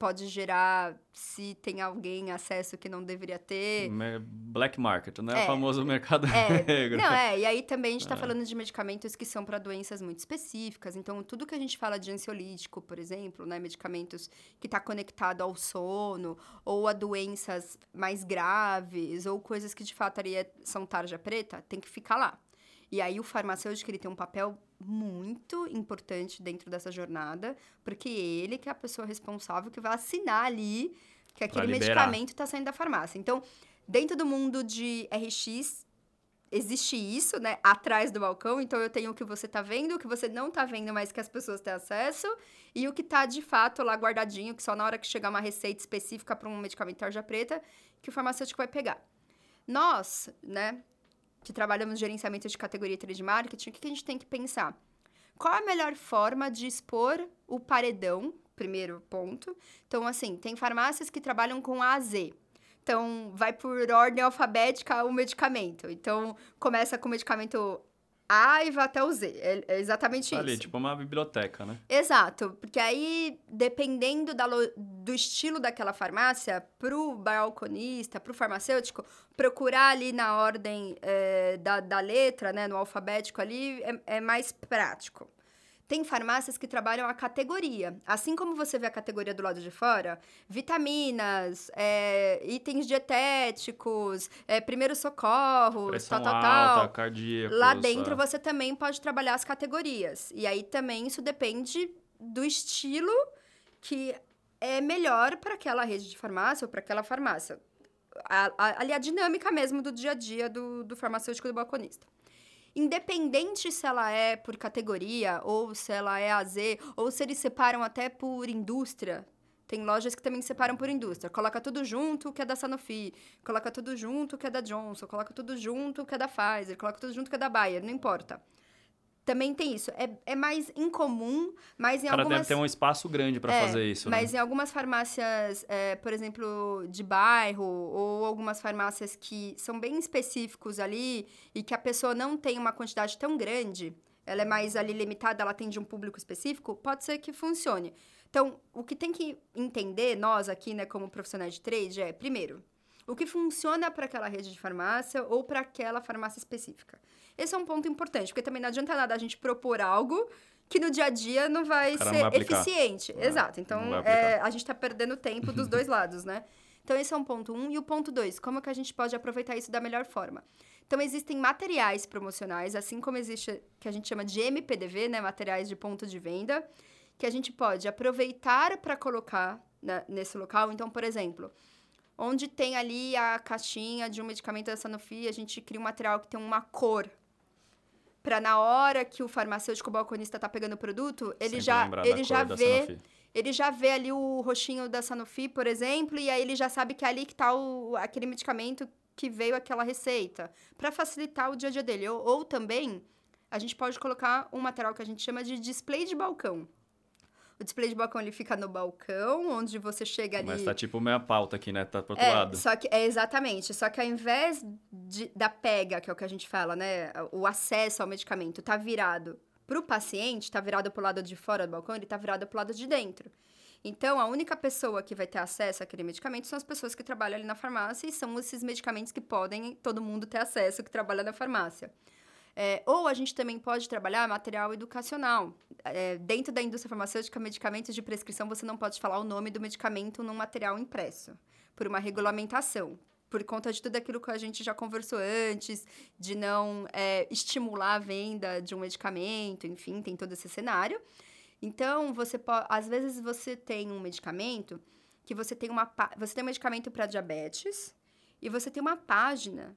pode gerar se tem alguém acesso que não deveria ter. Black market, né? É, o famoso mercado é, negro. Não, é. E aí também a gente está é. falando de medicamentos que são para doenças muito específicas. Então, tudo que a gente fala de ansiolítico, por exemplo, né? Medicamentos que está conectado ao sono, ou a doenças mais graves, ou coisas que de fato ali é, são tarja preta, tem que ficar lá. E aí o farmacêutico ele tem um papel muito importante dentro dessa jornada, porque ele que é a pessoa responsável que vai assinar ali que aquele medicamento está saindo da farmácia. Então, dentro do mundo de RX, existe isso, né? Atrás do balcão. Então, eu tenho o que você está vendo, o que você não está vendo, mas que as pessoas têm acesso, e o que está de fato lá guardadinho, que só na hora que chegar uma receita específica para um medicamento tarja preta, que o farmacêutico vai pegar. Nós, né, que trabalhamos gerenciamento de categoria 3 de marketing, o que a gente tem que pensar? Qual a melhor forma de expor o paredão? Primeiro ponto. Então, assim, tem farmácias que trabalham com A a Z. Então, vai por ordem alfabética o medicamento. Então, começa com o medicamento a e vai até o Z. É, é exatamente tá isso. Ali, tipo uma biblioteca, né? Exato. Porque aí, dependendo da, do estilo daquela farmácia, pro balconista, pro farmacêutico, procurar ali na ordem é, da, da letra, né, no alfabético ali, é, é mais prático. Tem farmácias que trabalham a categoria. Assim como você vê a categoria do lado de fora, vitaminas, é, itens dietéticos, é, primeiros socorros, Pressão tal, tal, alta, cardíaco. Lá dentro você também pode trabalhar as categorias. E aí também isso depende do estilo que é melhor para aquela rede de farmácia ou para aquela farmácia. A, a, ali a dinâmica mesmo do dia a dia do, do farmacêutico e do balconista. Independente se ela é por categoria, ou se ela é AZ, ou se eles separam até por indústria. Tem lojas que também separam por indústria. Coloca tudo junto que é da Sanofi, coloca tudo junto que é da Johnson, coloca tudo junto que é da Pfizer, coloca tudo junto que é da Bayer, não importa. Também tem isso. É, é mais incomum, mas em o cara algumas... deve ter um espaço grande para É, fazer isso, Mas né? em algumas farmácias, é, por exemplo, de bairro, ou algumas farmácias que são bem específicos ali e que a pessoa não tem uma quantidade tão grande, ela é mais ali limitada, ela atende um público específico, pode ser que funcione. Então, o que tem que entender, nós aqui, né, como profissionais de trade, é, primeiro, o que funciona para aquela rede de farmácia ou para aquela farmácia específica. Esse é um ponto importante, porque também não adianta nada a gente propor algo que no dia a dia não vai ser não vai eficiente. É, Exato. Então, é, a gente está perdendo tempo dos dois lados, né? Então, esse é um ponto um. E o ponto dois, como que a gente pode aproveitar isso da melhor forma? Então, existem materiais promocionais, assim como existe, que a gente chama de MPDV, né? Materiais de ponto de venda, que a gente pode aproveitar para colocar na- nesse local. Então, por exemplo, onde tem ali a caixinha de um medicamento da Sanofi, a gente cria um material que tem uma cor. Para na hora que o farmacêutico balconista tá pegando o produto, ele Sempre já, ele já vê ele já vê ali o roxinho da Sanofi, por exemplo, e aí ele já sabe que é ali que tá o, aquele medicamento que veio aquela receita, para facilitar o dia a dia dele. Ou, ou também, a gente pode colocar um material que a gente chama de display de balcão. O display de balcão ele fica no balcão, onde você chega ali. Mas tá tipo meia pauta aqui, né? Tá pro outro É, lado. só que é exatamente. Só que ao invés de- da pega, que é o que a gente fala, né? O acesso ao medicamento tá virado pro paciente, tá virado pro lado de fora do balcão, ele tá virado pro lado de dentro. Então, a única pessoa que vai ter acesso àquele medicamento são as pessoas que trabalham ali na farmácia e são esses medicamentos que podem todo mundo ter acesso que trabalha na farmácia. É, ou a gente também pode trabalhar material educacional. É, dentro da indústria farmacêutica, medicamentos de prescrição, você não pode falar o nome do medicamento num material impresso, por uma regulamentação. Por conta de tudo aquilo que a gente já conversou antes, de não é, estimular a venda de um medicamento, enfim, tem todo esse cenário. Então, você às vezes você tem um medicamento que você tem uma você tem um medicamento para diabetes e você tem uma página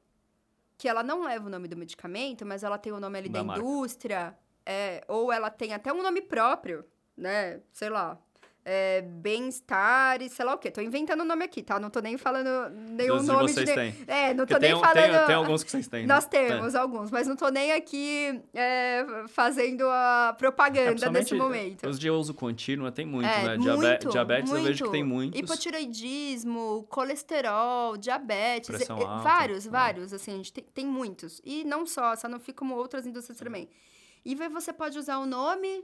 que ela não leva o nome do medicamento, mas ela tem o nome ali Da da, indústria, é, ou ela tem até um nome próprio, né? Sei lá. É, bem-estar e sei lá o quê. Tô inventando o nome aqui, tá? Não tô nem falando nenhum Dos de nome vocês de. têm. É, não tô Porque nem tem, falando. tem, tem alguns que vocês têm. né? Nós Tem. temos alguns, mas não tô nem aqui é, fazendo a propaganda É, nesse momento. Os de uso contínuo tem muito, É, né? Diabe- muito, diabetes eu vejo que muito. tem muitos. Hipotiroidismo, colesterol, diabetes, Pressão alta, vários, é. vários, assim, a gente tem, tem muitos. E não só, a Sanofi como outras indústrias também. E você pode usar o nome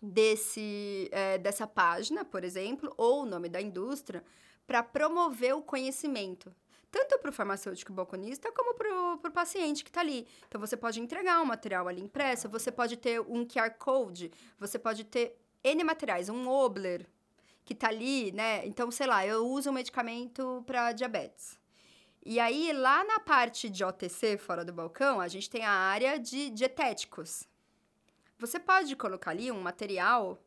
desse, eh, dessa página, por exemplo, ou o nome da indústria, para promover o conhecimento. Tanto para o farmacêutico balconista, como para o paciente que está ali. Então, você pode entregar um material ali impresso, você pode ter um QR Code, você pode ter N materiais, um Obler, que tá ali, né? Então, sei lá, eu uso um medicamento para diabetes. E aí, lá na parte de OTC, fora do balcão, a gente tem a área de dietéticos. Você pode colocar ali um material,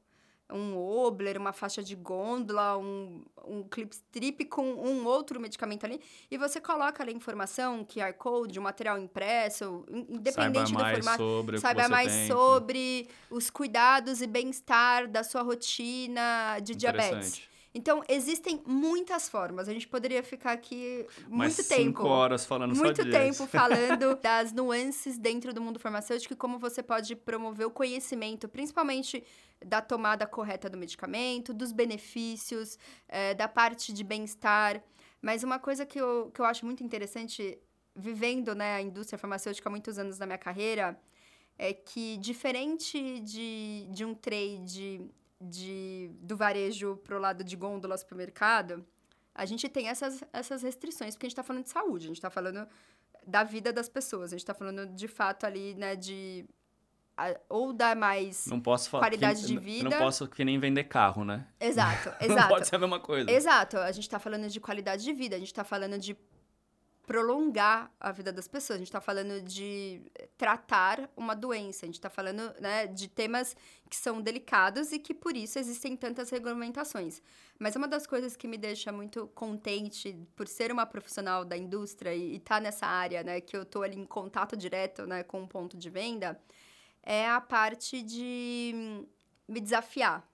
um Obler, uma faixa de gôndola, um, um clip strip com um outro medicamento ali, e você coloca ali a informação, um QR Code, um material impresso, in- independente Saiba do mais formato sobre saiba mais tem. sobre os cuidados e bem-estar da sua rotina de diabetes. Então, existem muitas formas. A gente poderia ficar aqui Mais muito cinco tempo. horas falando só Muito disso. tempo falando das nuances dentro do mundo farmacêutico e como você pode promover o conhecimento, principalmente da tomada correta do medicamento, dos benefícios, eh, da parte de bem-estar. Mas uma coisa que eu, que eu acho muito interessante, vivendo né, a indústria farmacêutica há muitos anos na minha carreira, é que diferente de, de um trade de, do varejo pro lado de gôndola supermercado, a gente tem essas, essas restrições, porque a gente está falando de saúde, a gente está falando da vida das pessoas, a gente está falando de fato ali, né, de a- ou dar mais Não. Qualidade que, de vida. Não posso que nem vender carro, né? Exato, Não exato. pode ser a mesma coisa. Exato, a gente está falando de qualidade de vida, a gente está falando de prolongar a vida das pessoas. A gente está falando de tratar uma doença. A gente está falando né, de temas que são delicados e que por isso existem tantas regulamentações. Mas uma das coisas que me deixa muito contente por ser uma profissional da indústria e estar tá nessa área, né, que eu estou ali em contato direto né, com o ponto de venda, é a parte de me desafiar.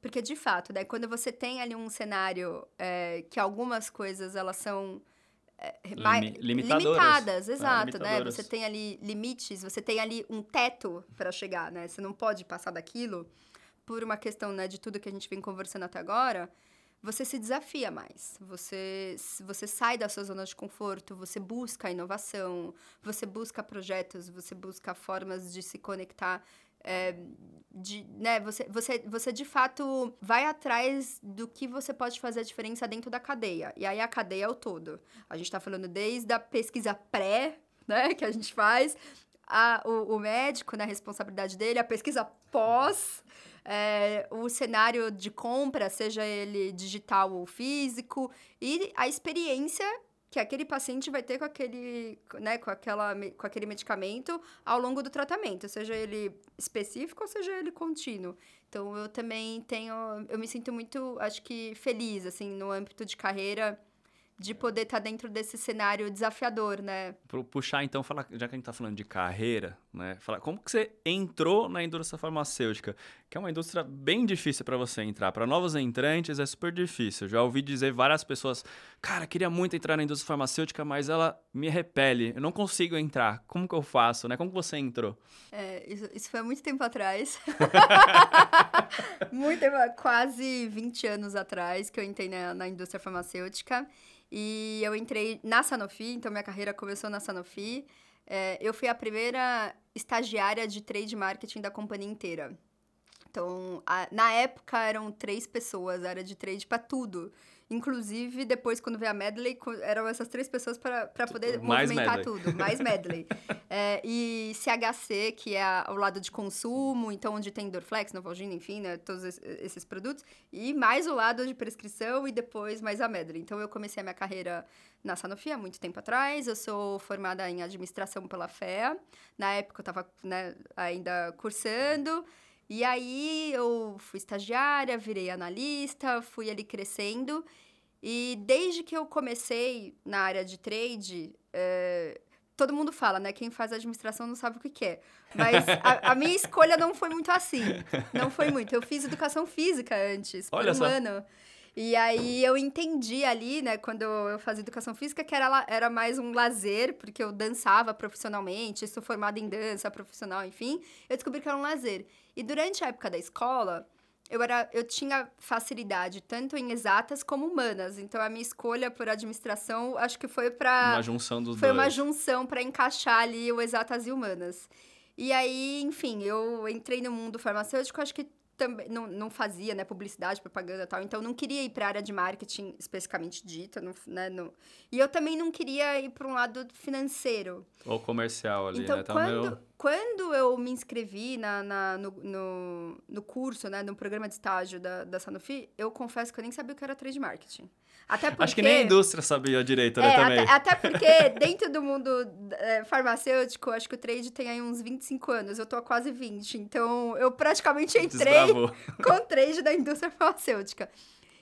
Porque, de fato, né, quando você tem ali um cenário é, que algumas coisas elas são é, limitadas, é, exato, né? Você tem ali limites, você tem ali um teto para chegar, né? Você não pode passar daquilo por uma questão, né, de tudo que a gente vem conversando até agora. Você se desafia mais, você, você sai da sua zona de conforto, você busca inovação, você busca projetos, você busca formas de se conectar é, de, né, você, você, você de fato vai atrás do que você pode fazer a diferença dentro da cadeia. E aí a cadeia é o todo. A gente está falando desde a pesquisa pré, né, que a gente faz, a, o, o médico, na né, responsabilidade dele, a pesquisa pós, é, o cenário de compra, seja ele digital ou físico, e a experiência que aquele paciente vai ter com aquele, né, com, aquela, com aquele medicamento ao longo do tratamento, seja ele específico ou seja ele contínuo. Então, eu também tenho, eu me sinto muito, acho que feliz, assim, no âmbito de carreira, de poder estar tá dentro desse cenário desafiador, né? Puxar, então, falar, já que a gente está falando de carreira, né? Falar, como que você entrou na indústria farmacêutica? Que é uma indústria bem difícil para você entrar. Para novos entrantes é super difícil. Já ouvi dizer várias pessoas, cara, queria muito entrar na indústria farmacêutica, mas ela me repele. Eu não consigo entrar. Como que eu faço, né? Como que você entrou? É, isso, isso foi há muito tempo atrás. muito tempo, quase 20 anos atrás que eu entrei na, na indústria farmacêutica. E eu entrei na Sanofi, então minha carreira começou na Sanofi. É, eu fui a primeira estagiária de trade marketing da companhia inteira. Então, a, na época eram três pessoas, era de trade para tudo. Inclusive, depois, quando veio a medley, eram essas três pessoas para poder mais movimentar medley. tudo. Mais medley. é, e CHC, que é o lado de consumo, então onde tem Dorflex, Novalgina, enfim, né, todos esses produtos. E mais o lado de prescrição e depois mais a medley. Então, eu comecei a minha carreira na Sanofi há muito tempo atrás. Eu sou formada em administração pela FEA. Na época, eu estava né, ainda cursando. E aí eu fui estagiária, virei analista, fui ali crescendo. E desde que eu comecei na área de trade, é, todo mundo fala, né? Quem faz administração não sabe o que quer. É. Mas a, a, minha escolha não foi muito assim. Não foi muito. Eu fiz educação física antes, por Olha um só. ano. E aí eu entendi ali, né, quando eu fazia educação física, que era, era mais um lazer, porque eu dançava profissionalmente, sou formada em dança profissional, enfim. Eu descobri que era um lazer. E durante a época da escola, eu, era, eu tinha facilidade tanto em exatas como humanas. Então a minha escolha por administração, acho que foi para uma junção dos Foi dois. uma junção para encaixar ali o exatas e humanas. E aí, enfim, eu entrei no mundo farmacêutico, acho que também não, não fazia, né, publicidade, propaganda e tal, então não queria ir para a área de marketing especificamente dita, não, né, não, e eu também não queria ir para um lado financeiro. Ou comercial ali, então, né? Tá quando. Quando eu me inscrevi na, na no, no, no, curso, né, no programa de estágio da, da Sanofi, eu confesso que eu nem sabia o que era trade marketing. Até porque, Acho que nem a indústria sabia direito, né, é, também. Até, até porque dentro do mundo é, farmacêutico, acho que o trade tem aí uns 25 anos. Eu tô há quase 20. Então, eu praticamente entrei com trade da indústria farmacêutica.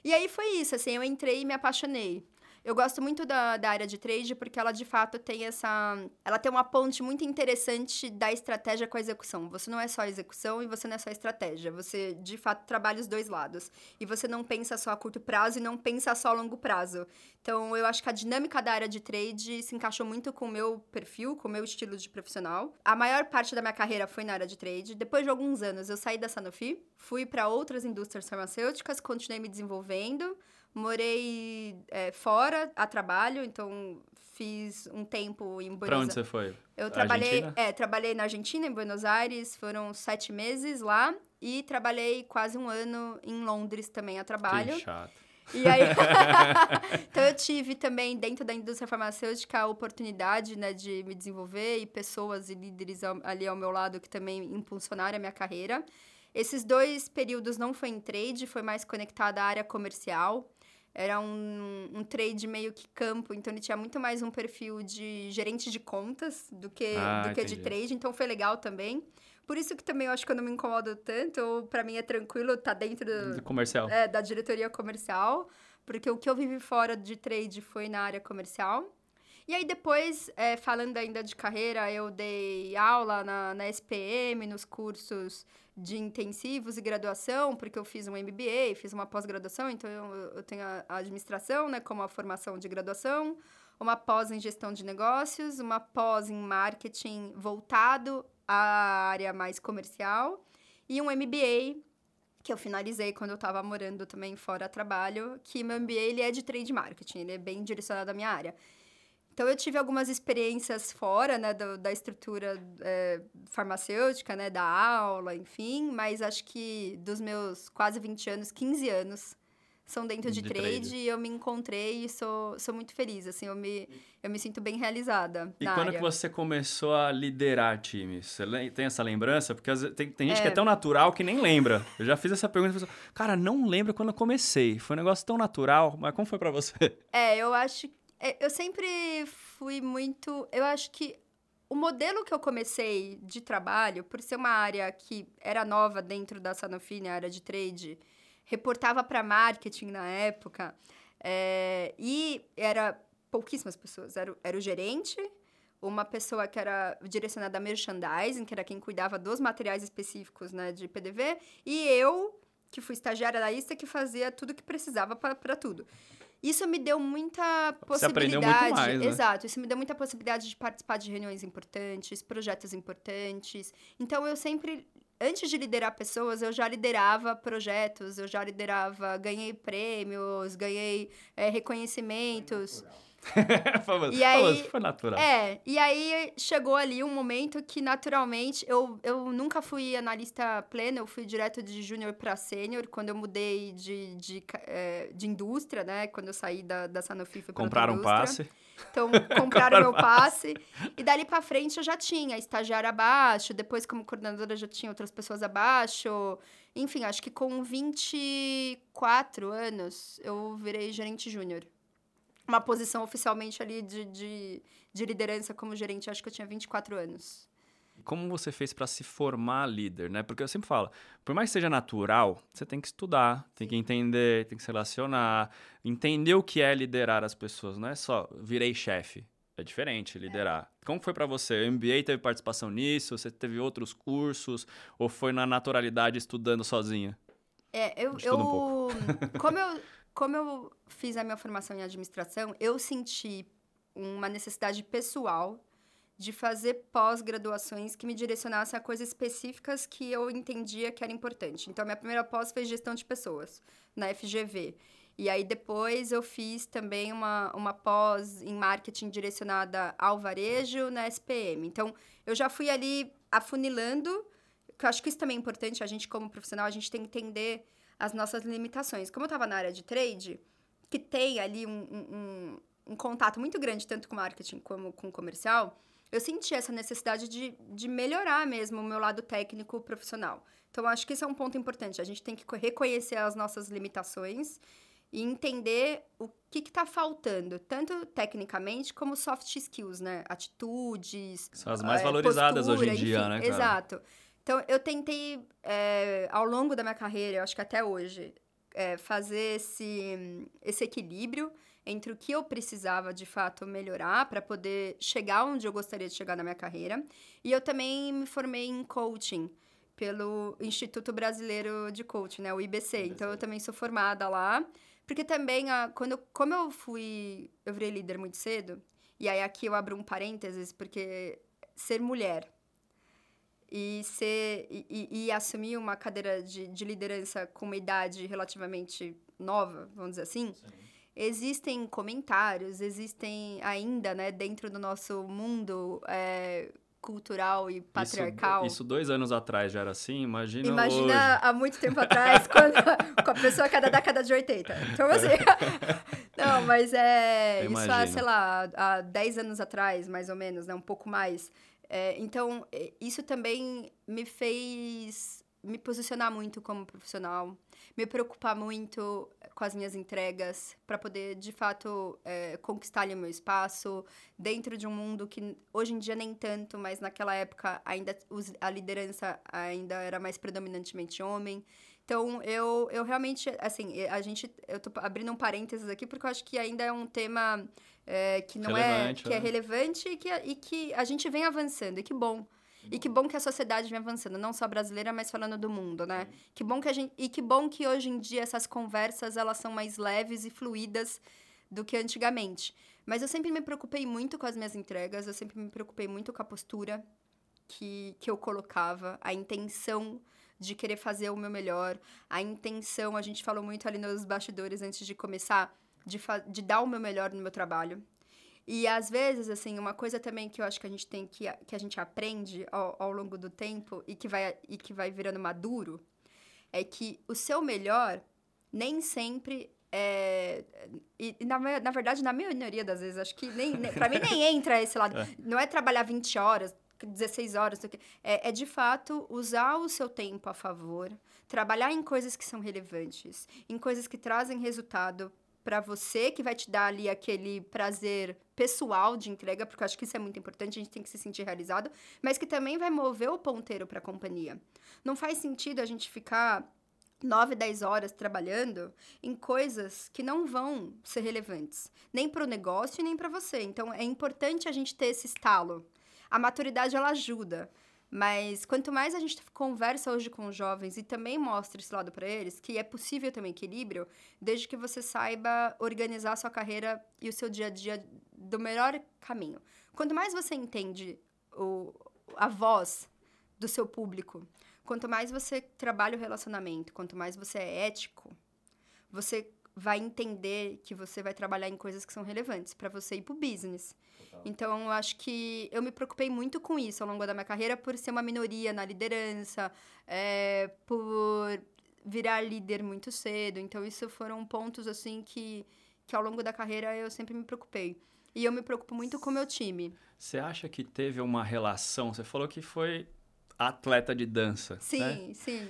E aí foi isso, assim, eu entrei e me apaixonei. Eu gosto muito da, da área de trade porque ela de fato tem essa. Ela tem uma ponte muito interessante da estratégia com a execução. Você não é só execução e você não é só estratégia. Você de fato trabalha os dois lados. E você não pensa só a curto prazo e não pensa só a longo prazo. Então eu acho que a dinâmica da área de trade se encaixou muito com o meu perfil, com o meu estilo de profissional. A maior parte da minha carreira foi na área de trade. Depois de alguns anos eu saí da Sanofi, fui para outras indústrias farmacêuticas, continuei me desenvolvendo. Morei é, fora a trabalho, então fiz um tempo em Buenos Aires. Pra onde você foi? Eu trabalhei, é, trabalhei na Argentina, em Buenos Aires, foram sete meses lá. E trabalhei quase um ano em Londres também a trabalho. Que chato. E aí, então eu tive também dentro da indústria farmacêutica a oportunidade, né, de me desenvolver e pessoas e líderes ali ao meu lado que também impulsionaram a minha carreira. Esses dois períodos não foi em trade, foi mais conectado à área comercial. Era um, um trade meio que campo, então ele tinha muito mais um perfil de gerente de contas do que, Ah, do que de trade, então foi legal também. Por isso que também eu acho que eu não me incomodo tanto, ou pra mim é tranquilo estar dentro do, Do comercial. é, da diretoria comercial, porque o que eu vivi fora de trade foi na área comercial. E aí depois, é, falando ainda de carreira, eu dei aula na, na SPM, nos cursos de intensivos e graduação, porque eu fiz um MBA, fiz uma pós-graduação, então eu, eu tenho a a administração, né, como a formação de graduação, uma pós em gestão de negócios, uma pós em marketing voltado à área mais comercial e um MBA que eu finalizei quando eu estava morando também fora trabalho, que meu MBA ele é de trade marketing, ele é bem direcionado à minha área. Então eu tive algumas experiências fora, né, do- da estrutura é, farmacêutica, né, da aula, enfim, mas acho que dos meus quase 20 anos, 15 anos são dentro de, De trade, trade. e eu me encontrei e sou, sou muito feliz, assim, eu me, eu me sinto bem realizada E quando área. que você começou a liderar times? Você tem essa lembrança? Porque tem, tem gente que é É. tão natural que nem lembra. Eu já fiz essa pergunta e falei, assim, cara, não lembro quando eu comecei. Foi um negócio tão natural, mas como foi pra você? É, eu acho. é, Eu sempre fui muito. Eu acho que o modelo que eu comecei de trabalho, por ser uma área que era nova dentro da Sanofi, na área de trade, reportava para marketing na época, é, e era pouquíssimas pessoas. Era, era o gerente, uma pessoa que era direcionada a merchandising, que era quem cuidava dos materiais específicos né, de PDV, e eu, que fui estagiária da ISTA, que fazia tudo que precisava para tudo. Isso me deu muita Você aprendeu possibilidade. muito mais, né? Exato, isso me deu muita possibilidade de participar de reuniões importantes, projetos importantes. Então eu sempre, antes de liderar pessoas, eu já liderava projetos, eu já liderava, ganhei prêmios, ganhei é, reconhecimentos. Famoso, E aí- famoso, foi natural. É, e aí chegou ali um momento que naturalmente eu, eu nunca fui analista plena, eu fui direto de júnior para sênior quando eu mudei de, de, é, de indústria, né? Quando eu saí da, da Sanofi fui Compraram um passe. Então, compraram meu passe. E dali pra frente eu já tinha estagiária abaixo, depois como coordenadora já tinha outras pessoas abaixo. Enfim, acho que com 24 anos eu virei gerente júnior. Uma posição oficialmente ali de, de, de liderança como gerente, acho que eu tinha 24 anos. Como você fez pra se formar líder, né? Porque eu sempre falo, por mais que seja natural, você tem que estudar, tem que entender, tem que se relacionar, entender o que é liderar as pessoas, não é só virei chefe. É diferente liderar. Como foi pra você? O MBA teve participação nisso? Você teve outros cursos? Ou foi na naturalidade estudando sozinha? É, eu, tudo um eu como eu como eu fiz a minha formação em administração, eu senti uma necessidade pessoal de fazer pós-graduações que me direcionassem a coisas específicas que eu entendia que era importante. Então, minha primeira pós foi gestão de pessoas, na FGV. E aí, depois, eu fiz também uma, uma pós em marketing direcionada ao varejo na SPM. Então, eu já fui ali afunilando, que eu acho que isso também é importante, a gente como profissional, a gente tem que entender as nossas limitações. Como eu estava na área de trade, que tem ali um, um, um- contato muito grande, tanto com marketing como com comercial, eu senti essa necessidade de, de melhorar mesmo o meu lado técnico profissional. Então, acho que isso é um ponto importante. A gente tem que co- reconhecer as nossas limitações e entender o que está faltando, tanto tecnicamente como soft skills, né? Atitudes, São as mais é, valorizadas hoje em postura, dia, enfim, né, cara? Exato. Então, eu tentei, é, ao longo da minha carreira, eu acho que até hoje, é, fazer esse, esse equilíbrio entre o que eu precisava, de fato, melhorar para poder chegar onde eu gostaria de chegar na minha carreira. E eu também me formei em coaching pelo Instituto Brasileiro de Coaching, né? O IBC. Então, eu também sou formada lá. Porque também, a, quando eu, como eu fui... Eu virei líder muito cedo. E aí, aqui eu abro um parênteses, porque ser mulher e ser e, e- assumir uma cadeira de, de liderança com uma idade relativamente nova, vamos dizer assim, existem comentários, existem ainda, né, dentro do nosso mundo é, cultural e patriarcal. Isso, isso dois anos atrás já era assim, imagina, Imagina hoje. há muito tempo atrás, quando, com a pessoa que é da década de 80. Então, assim. não, mas é. Eu Isso há, imagino. sei lá, há 10 anos atrás, mais ou menos, né? Um pouco mais. É, então, é, isso também me fez me posicionar muito como profissional, me preocupar muito com as minhas entregas, para poder, de fato, é, conquistar o meu espaço dentro de um mundo que hoje em dia nem tanto, mas naquela época ainda a liderança ainda era mais predominantemente homem. Então, eu, eu realmente, assim, a gente, eu tô abrindo um parênteses aqui porque eu acho que ainda é um tema é, que não é, relevante, é, que é, é relevante e que, e que a gente vem avançando, e que bom. E que bom que a sociedade vem avançando, não só brasileira, mas falando do mundo, né? Que bom que a gente, e que bom que hoje em dia essas conversas elas são mais leves e fluídas do que antigamente. Mas eu sempre me preocupei muito com as minhas entregas, eu sempre me preocupei muito com a postura que, que eu colocava, a intenção de querer fazer o meu melhor, a intenção, a gente falou muito ali nos bastidores antes de começar, de, de dar o meu melhor no meu trabalho. E às vezes, assim, uma coisa também que eu acho que a gente tem que, que a gente aprende ao, ao longo do tempo e que, vai, e que vai virando maduro é que o seu melhor nem sempre é, e, e na, na, verdade, na maioria das vezes, acho que nem, nem para mim nem entra esse lado. É. Não é trabalhar 20 horas, 16 horas, é, é de fato usar o seu tempo a favor, trabalhar em coisas que são relevantes, em coisas que trazem resultado para você, que vai te dar ali aquele prazer pessoal de entrega, porque eu acho que isso é muito importante, a gente tem que se sentir realizado, mas que também vai mover o ponteiro para a companhia. Não faz sentido a gente ficar 9, 10 horas trabalhando em coisas que não vão ser relevantes, nem para o negócio nem para você. Então é importante a gente ter esse estalo. A maturidade ela ajuda, mas quanto mais a gente conversa hoje com jovens e também mostra esse lado para eles, que é possível também equilíbrio, desde que você saiba organizar a sua carreira e o seu dia a dia do melhor caminho. Quanto mais você entende o, a voz do seu público, quanto mais você trabalha o relacionamento, quanto mais você é ético, você vai entender que você vai trabalhar em coisas que são relevantes para você e para o business. Então, eu acho que eu me preocupei muito com isso ao longo da minha carreira, por ser uma minoria na liderança, é, por virar líder muito cedo. Então, isso foram pontos, assim, que, que ao longo da carreira eu sempre me preocupei. E eu me preocupo muito com o meu time. Você acha que teve uma relação? Você falou que foi atleta de dança. Sim, né? sim.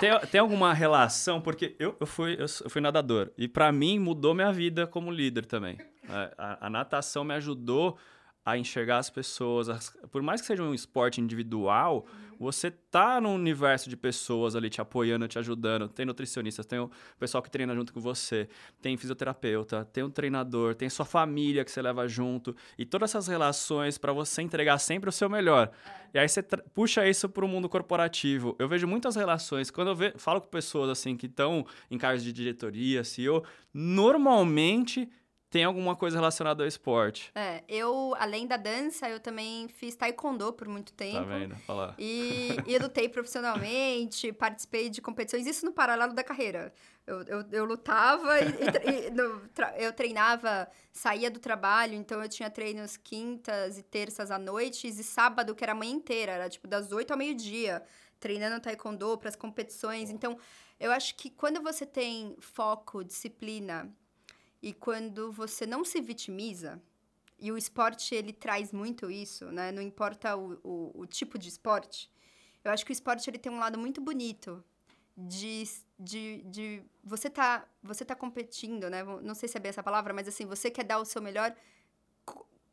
Tem, tem, alguma relação? Porque eu, eu, fui, eu fui nadador. E para mim mudou minha vida como líder também. A, a, a natação me ajudou a enxergar as pessoas. As, por mais que seja um esporte individual, você tá num universo de pessoas ali te apoiando, te ajudando. Tem nutricionistas, tem o pessoal que treina junto com você, tem fisioterapeuta, tem um treinador, tem sua família que você leva junto. E todas essas relações para você entregar sempre o seu melhor. E aí você puxa isso para o mundo corporativo. Eu vejo muitas relações. Quando eu falo com pessoas assim que estão em cargos de diretoria, CEO, normalmente tem alguma coisa relacionada ao esporte. É, eu, além da dança, eu também fiz taekwondo por muito tempo. Tá vendo? Falar. E, e lutei profissionalmente, participei de competições, isso no paralelo da carreira. Eu, eu, eu lutava e, e, e no, eu treinava, saía do trabalho, então eu tinha treinos quintas e terças à noite e sábado, que era a manhã inteira, era tipo das oito ao meio-dia, treinando taekwondo para as competições. Então, eu acho que quando você tem foco, disciplina e quando você não se vitimiza, e o esporte ele traz muito isso, né? Não importa o, o, o, tipo de esporte. Eu acho que o esporte ele tem um lado muito bonito de, de, de você tá você tá competindo, né? Não sei se é bem essa palavra, mas assim você quer dar o seu melhor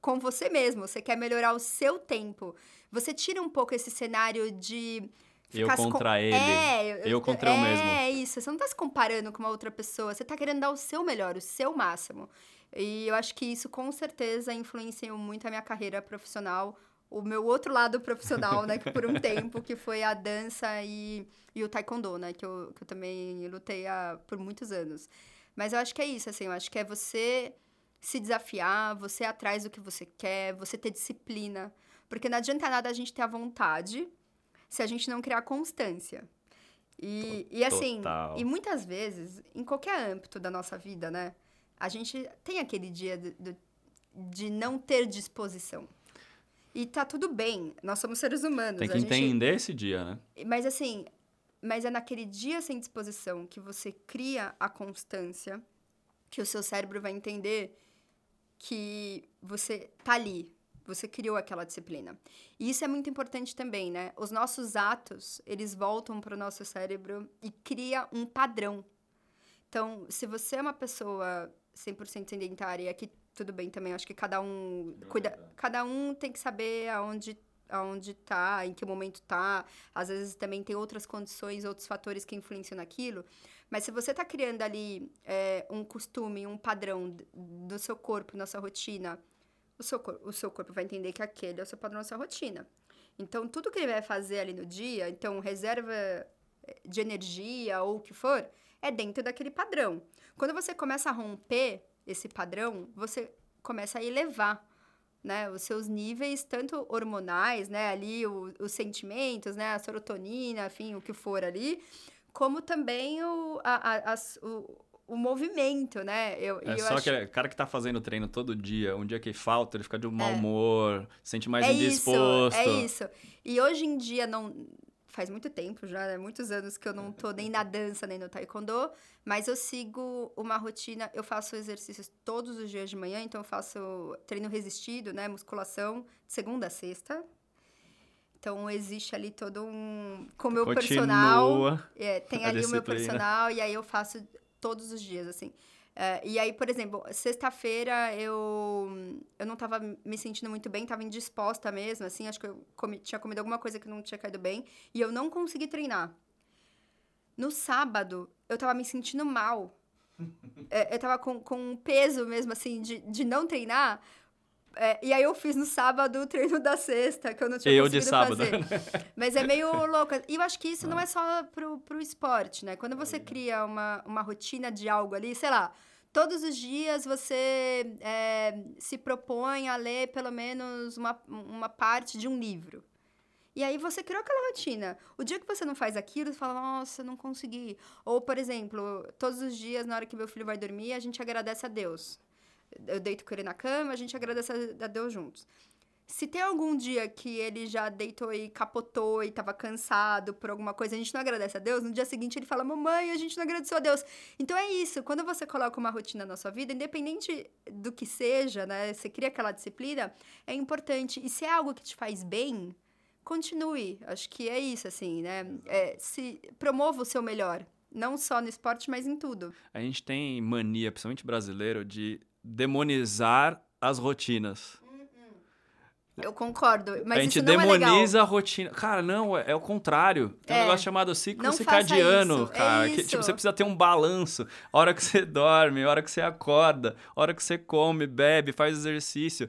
com você mesmo. Você quer melhorar o seu tempo. Você tira um pouco esse cenário de eu contra com... ele. É, eu, eu contra é, eu mesmo. É isso. Você não tá se comparando com uma outra pessoa. Você tá querendo dar o seu melhor, o seu máximo. E eu acho que isso com certeza influenciou muito a minha carreira profissional. O meu outro lado profissional, né? Que por um tempo, que foi a dança e, e o taekwondo, né? Que eu, que eu também lutei há, por muitos anos. Mas eu acho que é isso, assim. Eu acho que é você se desafiar, você ir atrás do que você quer, você ter disciplina. Porque não adianta nada a gente ter a vontade se a gente não criar constância. E, e assim, Total. e muitas vezes, em qualquer âmbito da nossa vida, né? A gente tem aquele dia de, de, de não ter disposição. E tá tudo bem, nós somos seres humanos. Tem que entender esse dia, né? Mas assim, mas é naquele dia sem disposição que você cria a constância, que o seu cérebro vai entender que você tá ali, Você criou aquela disciplina. E isso é muito importante também, né? Os nossos atos, eles voltam para o nosso cérebro e cria um padrão. Então, se você é uma pessoa 100% sedentária, e aqui tudo bem também, acho que cada um cuida, cada um tem que saber aonde aonde tá, em que momento tá. Às vezes também tem outras condições, outros fatores que influenciam naquilo. Mas se você está criando ali é, um costume, um padrão do seu corpo, na sua rotina, o seu, o seu corpo vai entender que aquele é o seu padrão, a sua rotina. Então, tudo que ele vai fazer ali no dia, então, reserva é, de energia ou o que for, é dentro daquele padrão. Quando você começa a romper esse padrão, você começa a elevar né, os seus níveis, tanto hormonais, né, ali o, os sentimentos, né, a serotonina, enfim, o que for ali, como também o, a, a, o, o movimento, né? Eu, é eu só acho... o cara que tá fazendo treino todo dia, um dia que falta, ele fica de um mau é. humor, sente mais é indisposto. Isso, é isso. E hoje em dia não faz muito tempo já, né? Muitos anos que eu não tô nem na dança, nem no taekwondo, mas eu sigo uma rotina, eu faço exercícios todos os dias de manhã, então eu faço treino resistido, né, musculação, de segunda a sexta. Então existe ali todo um com o meu Continua personal, é, tem ali disciplina. o meu personal e aí eu faço todos os dias, assim. É, e aí, por exemplo, sexta-feira eu, eu não tava me sentindo muito bem, tava indisposta mesmo, assim, acho que eu comi, tinha comido alguma coisa que não tinha caído bem, e eu não consegui treinar. No sábado, eu tava me sentindo mal. é, eu tava com, com um peso mesmo, assim, de, de não treinar, é, e aí eu fiz no sábado o treino da sexta, que eu não tinha eu conseguido de sábado. fazer. Mas é meio louco. E eu acho que isso não é só pro, pro esporte, né? Quando você cria uma, uma rotina de algo ali, sei lá, todos os dias você é, se propõe a ler pelo menos uma, uma parte de um livro. E aí você criou aquela rotina. O dia que você não faz aquilo, você fala, nossa, não consegui. Ou, por exemplo, todos os dias, na hora que meu filho vai dormir, a gente agradece a Deus eu deito com ele na cama, a gente agradece a Deus juntos. Se tem algum dia que ele já deitou e capotou e tava cansado por alguma coisa, a gente não agradece a Deus, no dia seguinte ele fala, mamãe, a gente não agradeceu a Deus. Então é isso, quando você coloca uma rotina na sua vida, independente do que seja, né, você cria aquela disciplina, é importante. E se é algo que te faz bem, continue. Acho que é isso, assim, né? É, se promova o seu melhor. Não só no esporte, mas em tudo. A gente tem mania, principalmente brasileiro, de demonizar as rotinas. Eu concordo, mas a gente isso demoniza é a rotina. Cara, não, é, é o contrário. Tem é, um negócio chamado ciclo não circadiano. É cara. É que, tipo, você precisa ter um balanço. A hora que você dorme, a hora que você acorda, a hora que você come, bebe, faz exercício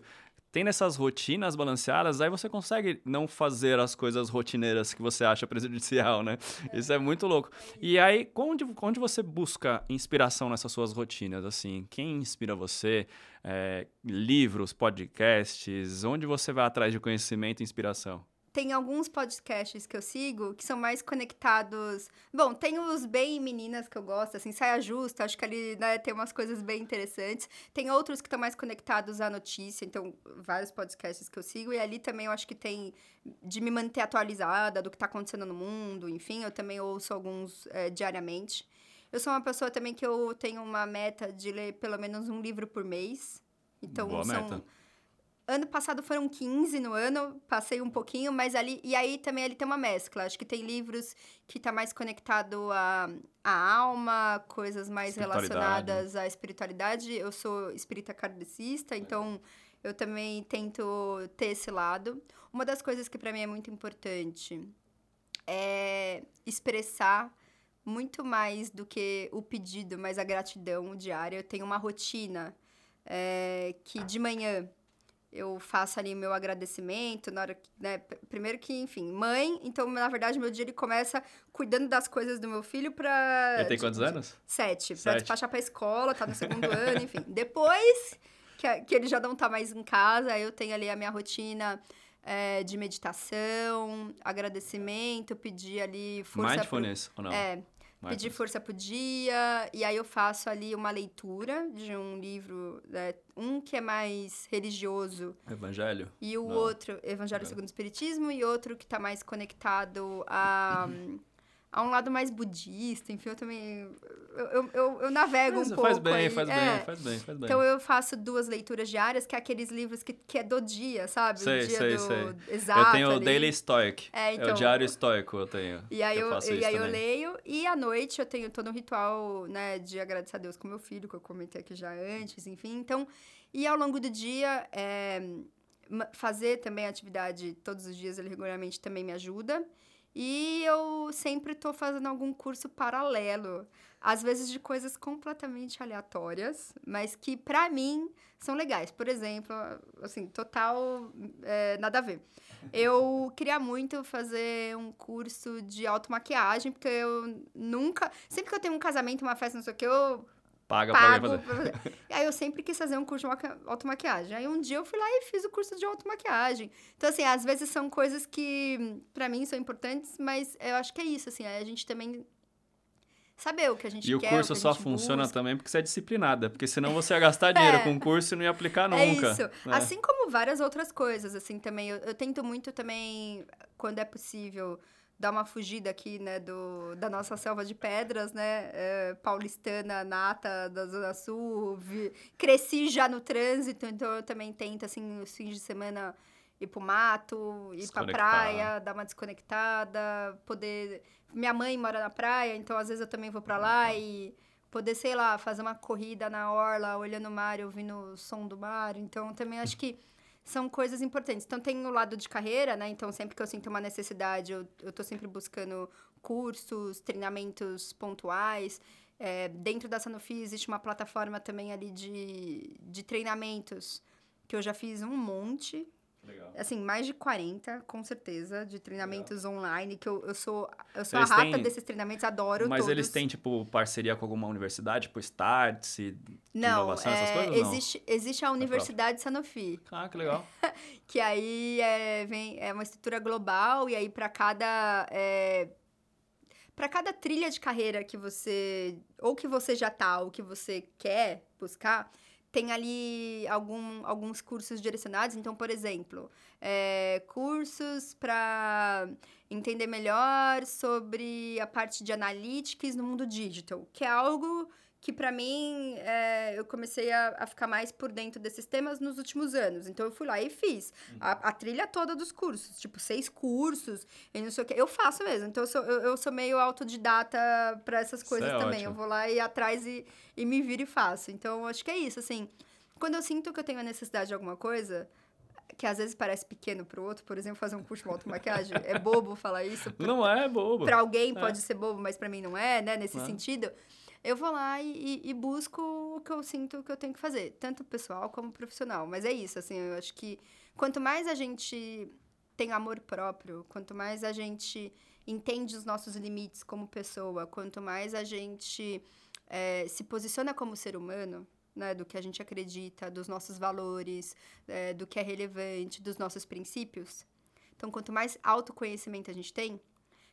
tendo essas rotinas balanceadas, aí você consegue não fazer as coisas rotineiras que você acha prejudicial, né? É. Isso é muito louco. E aí, onde, onde você busca inspiração nessas suas rotinas? Assim, quem inspira você? É, livros, podcasts? Onde você vai atrás de conhecimento e inspiração? Tem alguns podcasts que eu sigo que são mais conectados. Bom, tem os bem meninas que eu gosto, assim, Saia Justa, acho que ali né, tem umas coisas bem interessantes. Tem outros que estão mais conectados à notícia, então, vários podcasts que eu sigo. E ali também eu acho que tem de me manter atualizada do que está acontecendo no mundo, enfim, eu também ouço alguns é, diariamente. Eu sou uma pessoa também que eu tenho uma meta de ler pelo menos um livro por mês. Então, Boa são. Meta Ano passado foram 15 no ano, passei um pouquinho, mas ali. E aí também ele tem uma mescla. Acho que tem livros que tá mais conectado à, à alma, coisas mais relacionadas à espiritualidade. Eu sou espírita kardecista, então eu também tento ter esse lado. Uma das coisas que para mim é muito importante é expressar muito mais do que o pedido, mas a gratidão diária. Eu tenho uma rotina é, que de manhã eu faço ali meu agradecimento na hora que, né, primeiro que, enfim, mãe, então na verdade meu dia ele começa cuidando das coisas do meu filho para Ele tem quantos anos? Sete, para despachar para escola, tá no segundo ano, enfim. Depois que, que ele já não tá mais em casa, eu tenho ali a minha rotina é, de meditação, agradecimento, pedir ali força Mindfulness pro... ou não? É, pedir força pro dia, e aí eu faço ali uma leitura de um livro, né, um que é mais religioso. Evangelho? E o Não. outro, Evangelho é. segundo o Espiritismo, e outro que está mais conectado a, a um lado mais budista, enfim, eu também. Eu, eu, eu, eu navego Mas um pouco. faz bem, aí. faz É. bem, faz bem, faz bem. Então eu faço duas leituras diárias, que é aqueles livros que, que é do dia, sabe? Sei, o dia sei, do sei. exato. eu tenho o ali. Daily Stoic. É, É então- o diário estoico eu tenho. E aí eu, faço e aí eu leio, e à noite eu tenho todo um ritual, né, de agradecer a Deus com meu filho, que eu comentei aqui já antes, enfim. Então, e ao longo do dia, é, fazer também atividade todos os dias ali, regularmente também me ajuda. E eu sempre tô fazendo algum curso paralelo, às vezes de coisas completamente aleatórias, mas que pra mim são legais. Por exemplo, assim, total é, nada a ver. Eu queria muito fazer um curso de automaquiagem, porque eu nunca. Sempre que eu tenho um casamento, uma festa, não sei o que, eu Paga pra alguém fazer. pra fazer. E aí eu sempre quis fazer um curso de maqui- automaquiagem. Aí um dia eu fui lá e fiz o curso de automaquiagem. Então, assim, às vezes são coisas que pra mim são importantes, mas eu acho que é isso, assim, a gente também. Saber o que a gente E o quer. curso o que a só funciona busca. também porque você é disciplinada. Porque senão você ia gastar dinheiro É. com o curso e não ia aplicar nunca. É isso. né? Assim como várias outras coisas, assim, também. Eu, eu tento muito também, quando é possível, dar uma fugida aqui, né, do, da nossa selva de pedras, né, é, paulistana, nata, da Zona Sul. vi- cresci já no trânsito, então eu também tento, assim, os fins de semana ir pro mato, ir pra praia, dar uma desconectada, poder... Minha mãe mora na praia, então às vezes eu também vou pra lá e poder, sei lá, fazer uma corrida na orla, olhando o mar e ouvindo o som do mar. Então, também acho que são coisas importantes. Então, tem o lado de carreira, né? Então, sempre que eu sinto uma necessidade, eu, eu tô sempre buscando cursos, treinamentos pontuais. É, dentro da Sanofi existe uma plataforma também ali de, de treinamentos, que eu já fiz um monte, Legal. assim, mais de 40, com certeza, de treinamentos online, que eu, eu sou, eu sou Eles a rata têm- desses treinamentos, adoro Mas todos. eles têm, tipo, parceria com alguma universidade, tipo Startse, de Não, inovação, essas é, coisas? Não. existe, existe a Universidade Sanofi, Ah, que legal. que aí é, vem, é uma estrutura global, e aí para cada. É, para cada trilha de carreira que você. Ou que você já tá, ou que você quer buscar, tem ali algum, alguns cursos direcionados. Então, por exemplo, é, cursos para entender melhor sobre a parte de analytics no mundo digital, que é algo que para mim é, eu comecei a, a ficar mais por dentro desses temas nos últimos anos. Então eu fui lá e fiz a, a trilha toda dos cursos, tipo seis cursos e não sei o que. Eu faço mesmo. Então eu sou, eu, eu sou meio autodidata para essas coisas é também. ótimo. Eu vou lá e atrás e, e me viro e faço. Então acho que é isso, assim. Quando eu sinto que eu tenho a necessidade de alguma coisa, que às vezes parece pequeno pro outro, por exemplo, fazer um curso de automaquiagem, é bobo falar isso. Não é bobo. Para alguém É. pode ser bobo, mas para mim não é, né? Nesse É. sentido, eu vou lá e, e- busco o que eu sinto que eu tenho que fazer, tanto pessoal como profissional. Mas é isso, assim, eu acho que quanto mais a gente tem amor próprio, quanto mais a gente entende os nossos limites como pessoa, quanto mais a gente eh, se posiciona como ser humano, né, do que a gente acredita, dos nossos valores, eh, do que é relevante, dos nossos princípios. Então, quanto mais autoconhecimento a gente tem,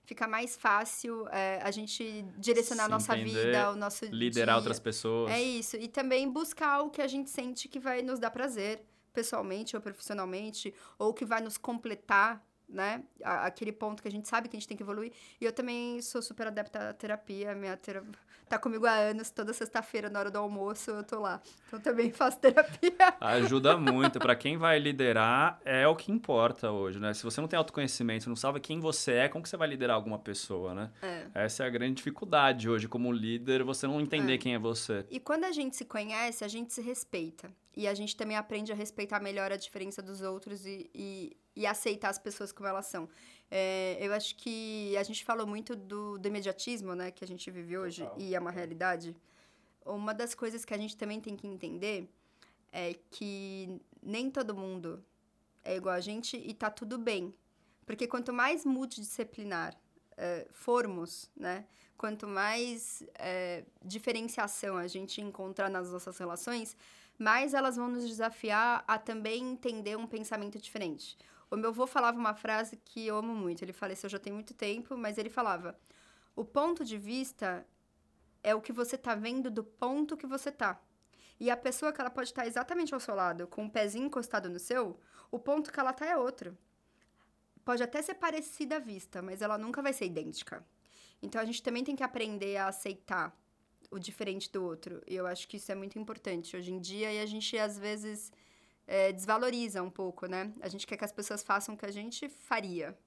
fica mais fácil eh, a gente direcionar a nossa entender, vida, o nosso Liderar dia. outras pessoas. É isso. E também buscar o que a gente sente que vai nos dar prazer, pessoalmente ou profissionalmente, ou que vai nos completar, né? Aquele ponto que a gente sabe que a gente tem que evoluir. E eu também sou super adepta à terapia. Minha terapia tá comigo há anos. Toda sexta-feira, na hora do almoço, eu tô lá. Então também faço terapia. Ajuda muito. Pra quem vai liderar, é o que importa hoje, né? Se você não tem autoconhecimento, não sabe quem você é, como que você vai liderar alguma pessoa, né? É. Essa é a grande dificuldade hoje, como líder, você não entender É. quem é você. E quando a gente se conhece, a gente se respeita. E a gente também aprende a respeitar melhor a diferença dos outros e, e, e aceitar as pessoas como elas são. É, eu acho que a gente falou muito do, do imediatismo, né? Que a gente vive hoje e é uma realidade. Uma das coisas que a gente também tem que entender é que nem todo mundo é igual a gente e tá tudo bem. Porque quanto mais multidisciplinar eh, formos, né? Quanto mais eh, diferenciação a gente encontrar nas nossas relações, mais elas vão nos desafiar a também entender um pensamento diferente. O meu avô falava uma frase que eu amo muito. Ele faleceu já tem muito tempo, mas ele falava: o ponto de vista é o que você tá vendo do ponto que você tá. E a pessoa que ela pode estar exatamente ao seu lado, com o pezinho encostado no seu, o ponto que ela tá é outro. Pode até ser parecida à vista, mas ela nunca vai ser idêntica. Então a gente também tem que aprender a aceitar o diferente do outro. E eu acho que isso é muito importante hoje em dia e a gente às vezes é, desvaloriza um pouco, né? A gente quer que as pessoas façam o que a gente faria.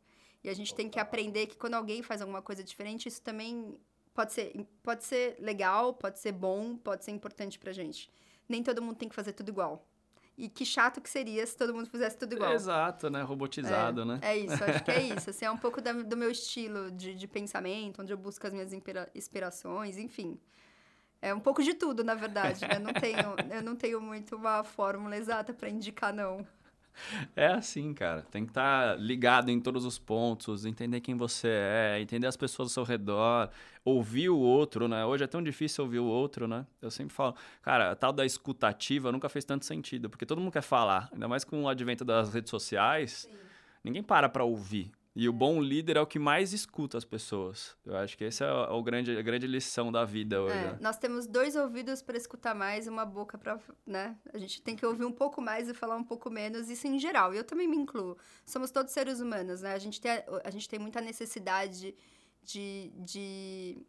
E a gente tem que aprender que quando alguém faz alguma coisa diferente, isso também pode ser, pode ser legal, pode ser bom, pode ser importante pra gente. Nem todo mundo tem que fazer tudo igual. E que chato que seria se todo mundo fizesse tudo igual. Exato, né? Robotizado, é, né? É isso, acho que é isso. Assim, é um pouco da, do meu estilo de, de pensamento, onde eu busco as minhas inspirações, enfim. É um pouco de tudo, na verdade. Né? Eu, não tenho, eu não tenho muito uma fórmula exata para indicar, não. É assim, cara. Tem que estar tá ligado em todos os pontos, entender quem você é, entender as pessoas ao seu redor, ouvir o outro, né? Hoje é tão difícil ouvir o outro, né? Eu sempre falo, cara, a tal da escutativa nunca fez tanto sentido, porque todo mundo quer falar, ainda mais com o advento das redes sociais. Sim. Ninguém para para ouvir. E o bom líder é o que mais escuta as pessoas. Eu acho que essa é o grande, a grande lição da vida hoje. É? Nós temos dois ouvidos para escutar mais e uma boca para, né? A gente tem que ouvir um pouco mais e falar um pouco menos, isso em geral. E eu também me incluo. Somos todos seres humanos, né? A gente tem, a, gente tem muita necessidade de, de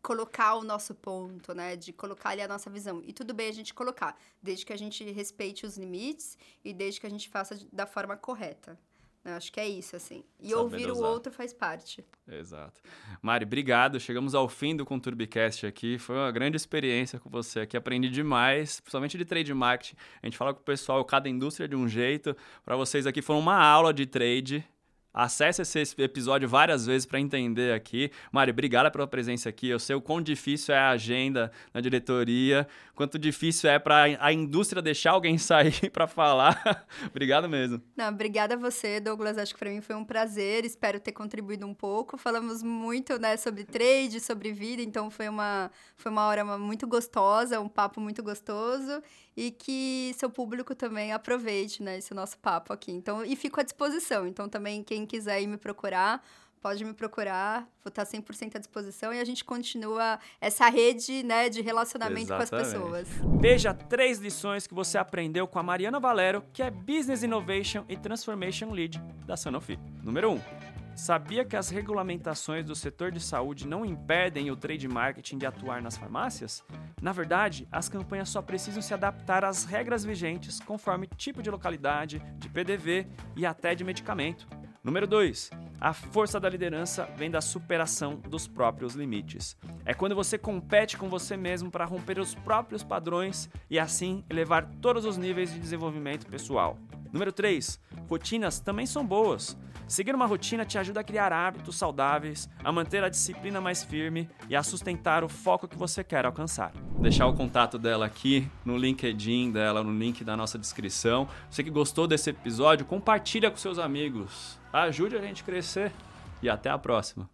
colocar o nosso ponto, né? De colocar ali a nossa visão. E tudo bem a gente colocar, desde que a gente respeite os limites e desde que a gente faça da forma correta. Eu acho que é isso, assim. E Saber ouvir dosar. o outro faz parte. Exato. Mari, obrigado. Chegamos ao fim do Conturbicast aqui. Foi uma grande experiência com você aqui. Aprendi demais, principalmente de trade marketing. A gente fala com o pessoal, cada indústria de um jeito. Para vocês aqui foi uma aula de trade. Acesse esse episódio várias vezes para entender aqui. Mari, obrigada pela presença aqui. Eu sei o quão difícil é a agenda na diretoria, quanto difícil é para a indústria deixar alguém sair para falar. Obrigado mesmo. Não, obrigada a você, Douglas. Acho que para mim foi um prazer. Espero ter contribuído um pouco. Falamos muito, né, sobre trade, sobre vida, então foi uma foi uma hora muito gostosa, um papo muito gostoso e que seu público também aproveite, né, esse nosso papo aqui. Então, e fico à disposição. Então, também quem quiser ir me procurar, pode me procurar, vou estar 100% à disposição e a gente continua essa rede né, de relacionamento Exatamente. com as pessoas. Veja três lições que você aprendeu com a Mariana Valero, que é Business Innovation e Transformation Lead da Sanofi. Número 1. Um, sabia que as regulamentações do setor de saúde não impedem o trade marketing de atuar nas farmácias? Na verdade, as campanhas só precisam se adaptar às regras vigentes conforme tipo de localidade, de PDV e até de medicamento. Número 2. A força da liderança vem da superação dos próprios limites. É quando você compete com você mesmo para romper os próprios padrões e assim elevar todos os níveis de desenvolvimento pessoal. Número 3. Rotinas também são boas. Seguir uma rotina te ajuda a criar hábitos saudáveis, a manter a disciplina mais firme e a sustentar o foco que você quer alcançar. Vou deixar o contato dela aqui no LinkedIn dela, no link da nossa descrição. Você que gostou desse episódio, compartilha com seus amigos. Ajude a gente a crescer e até a próxima.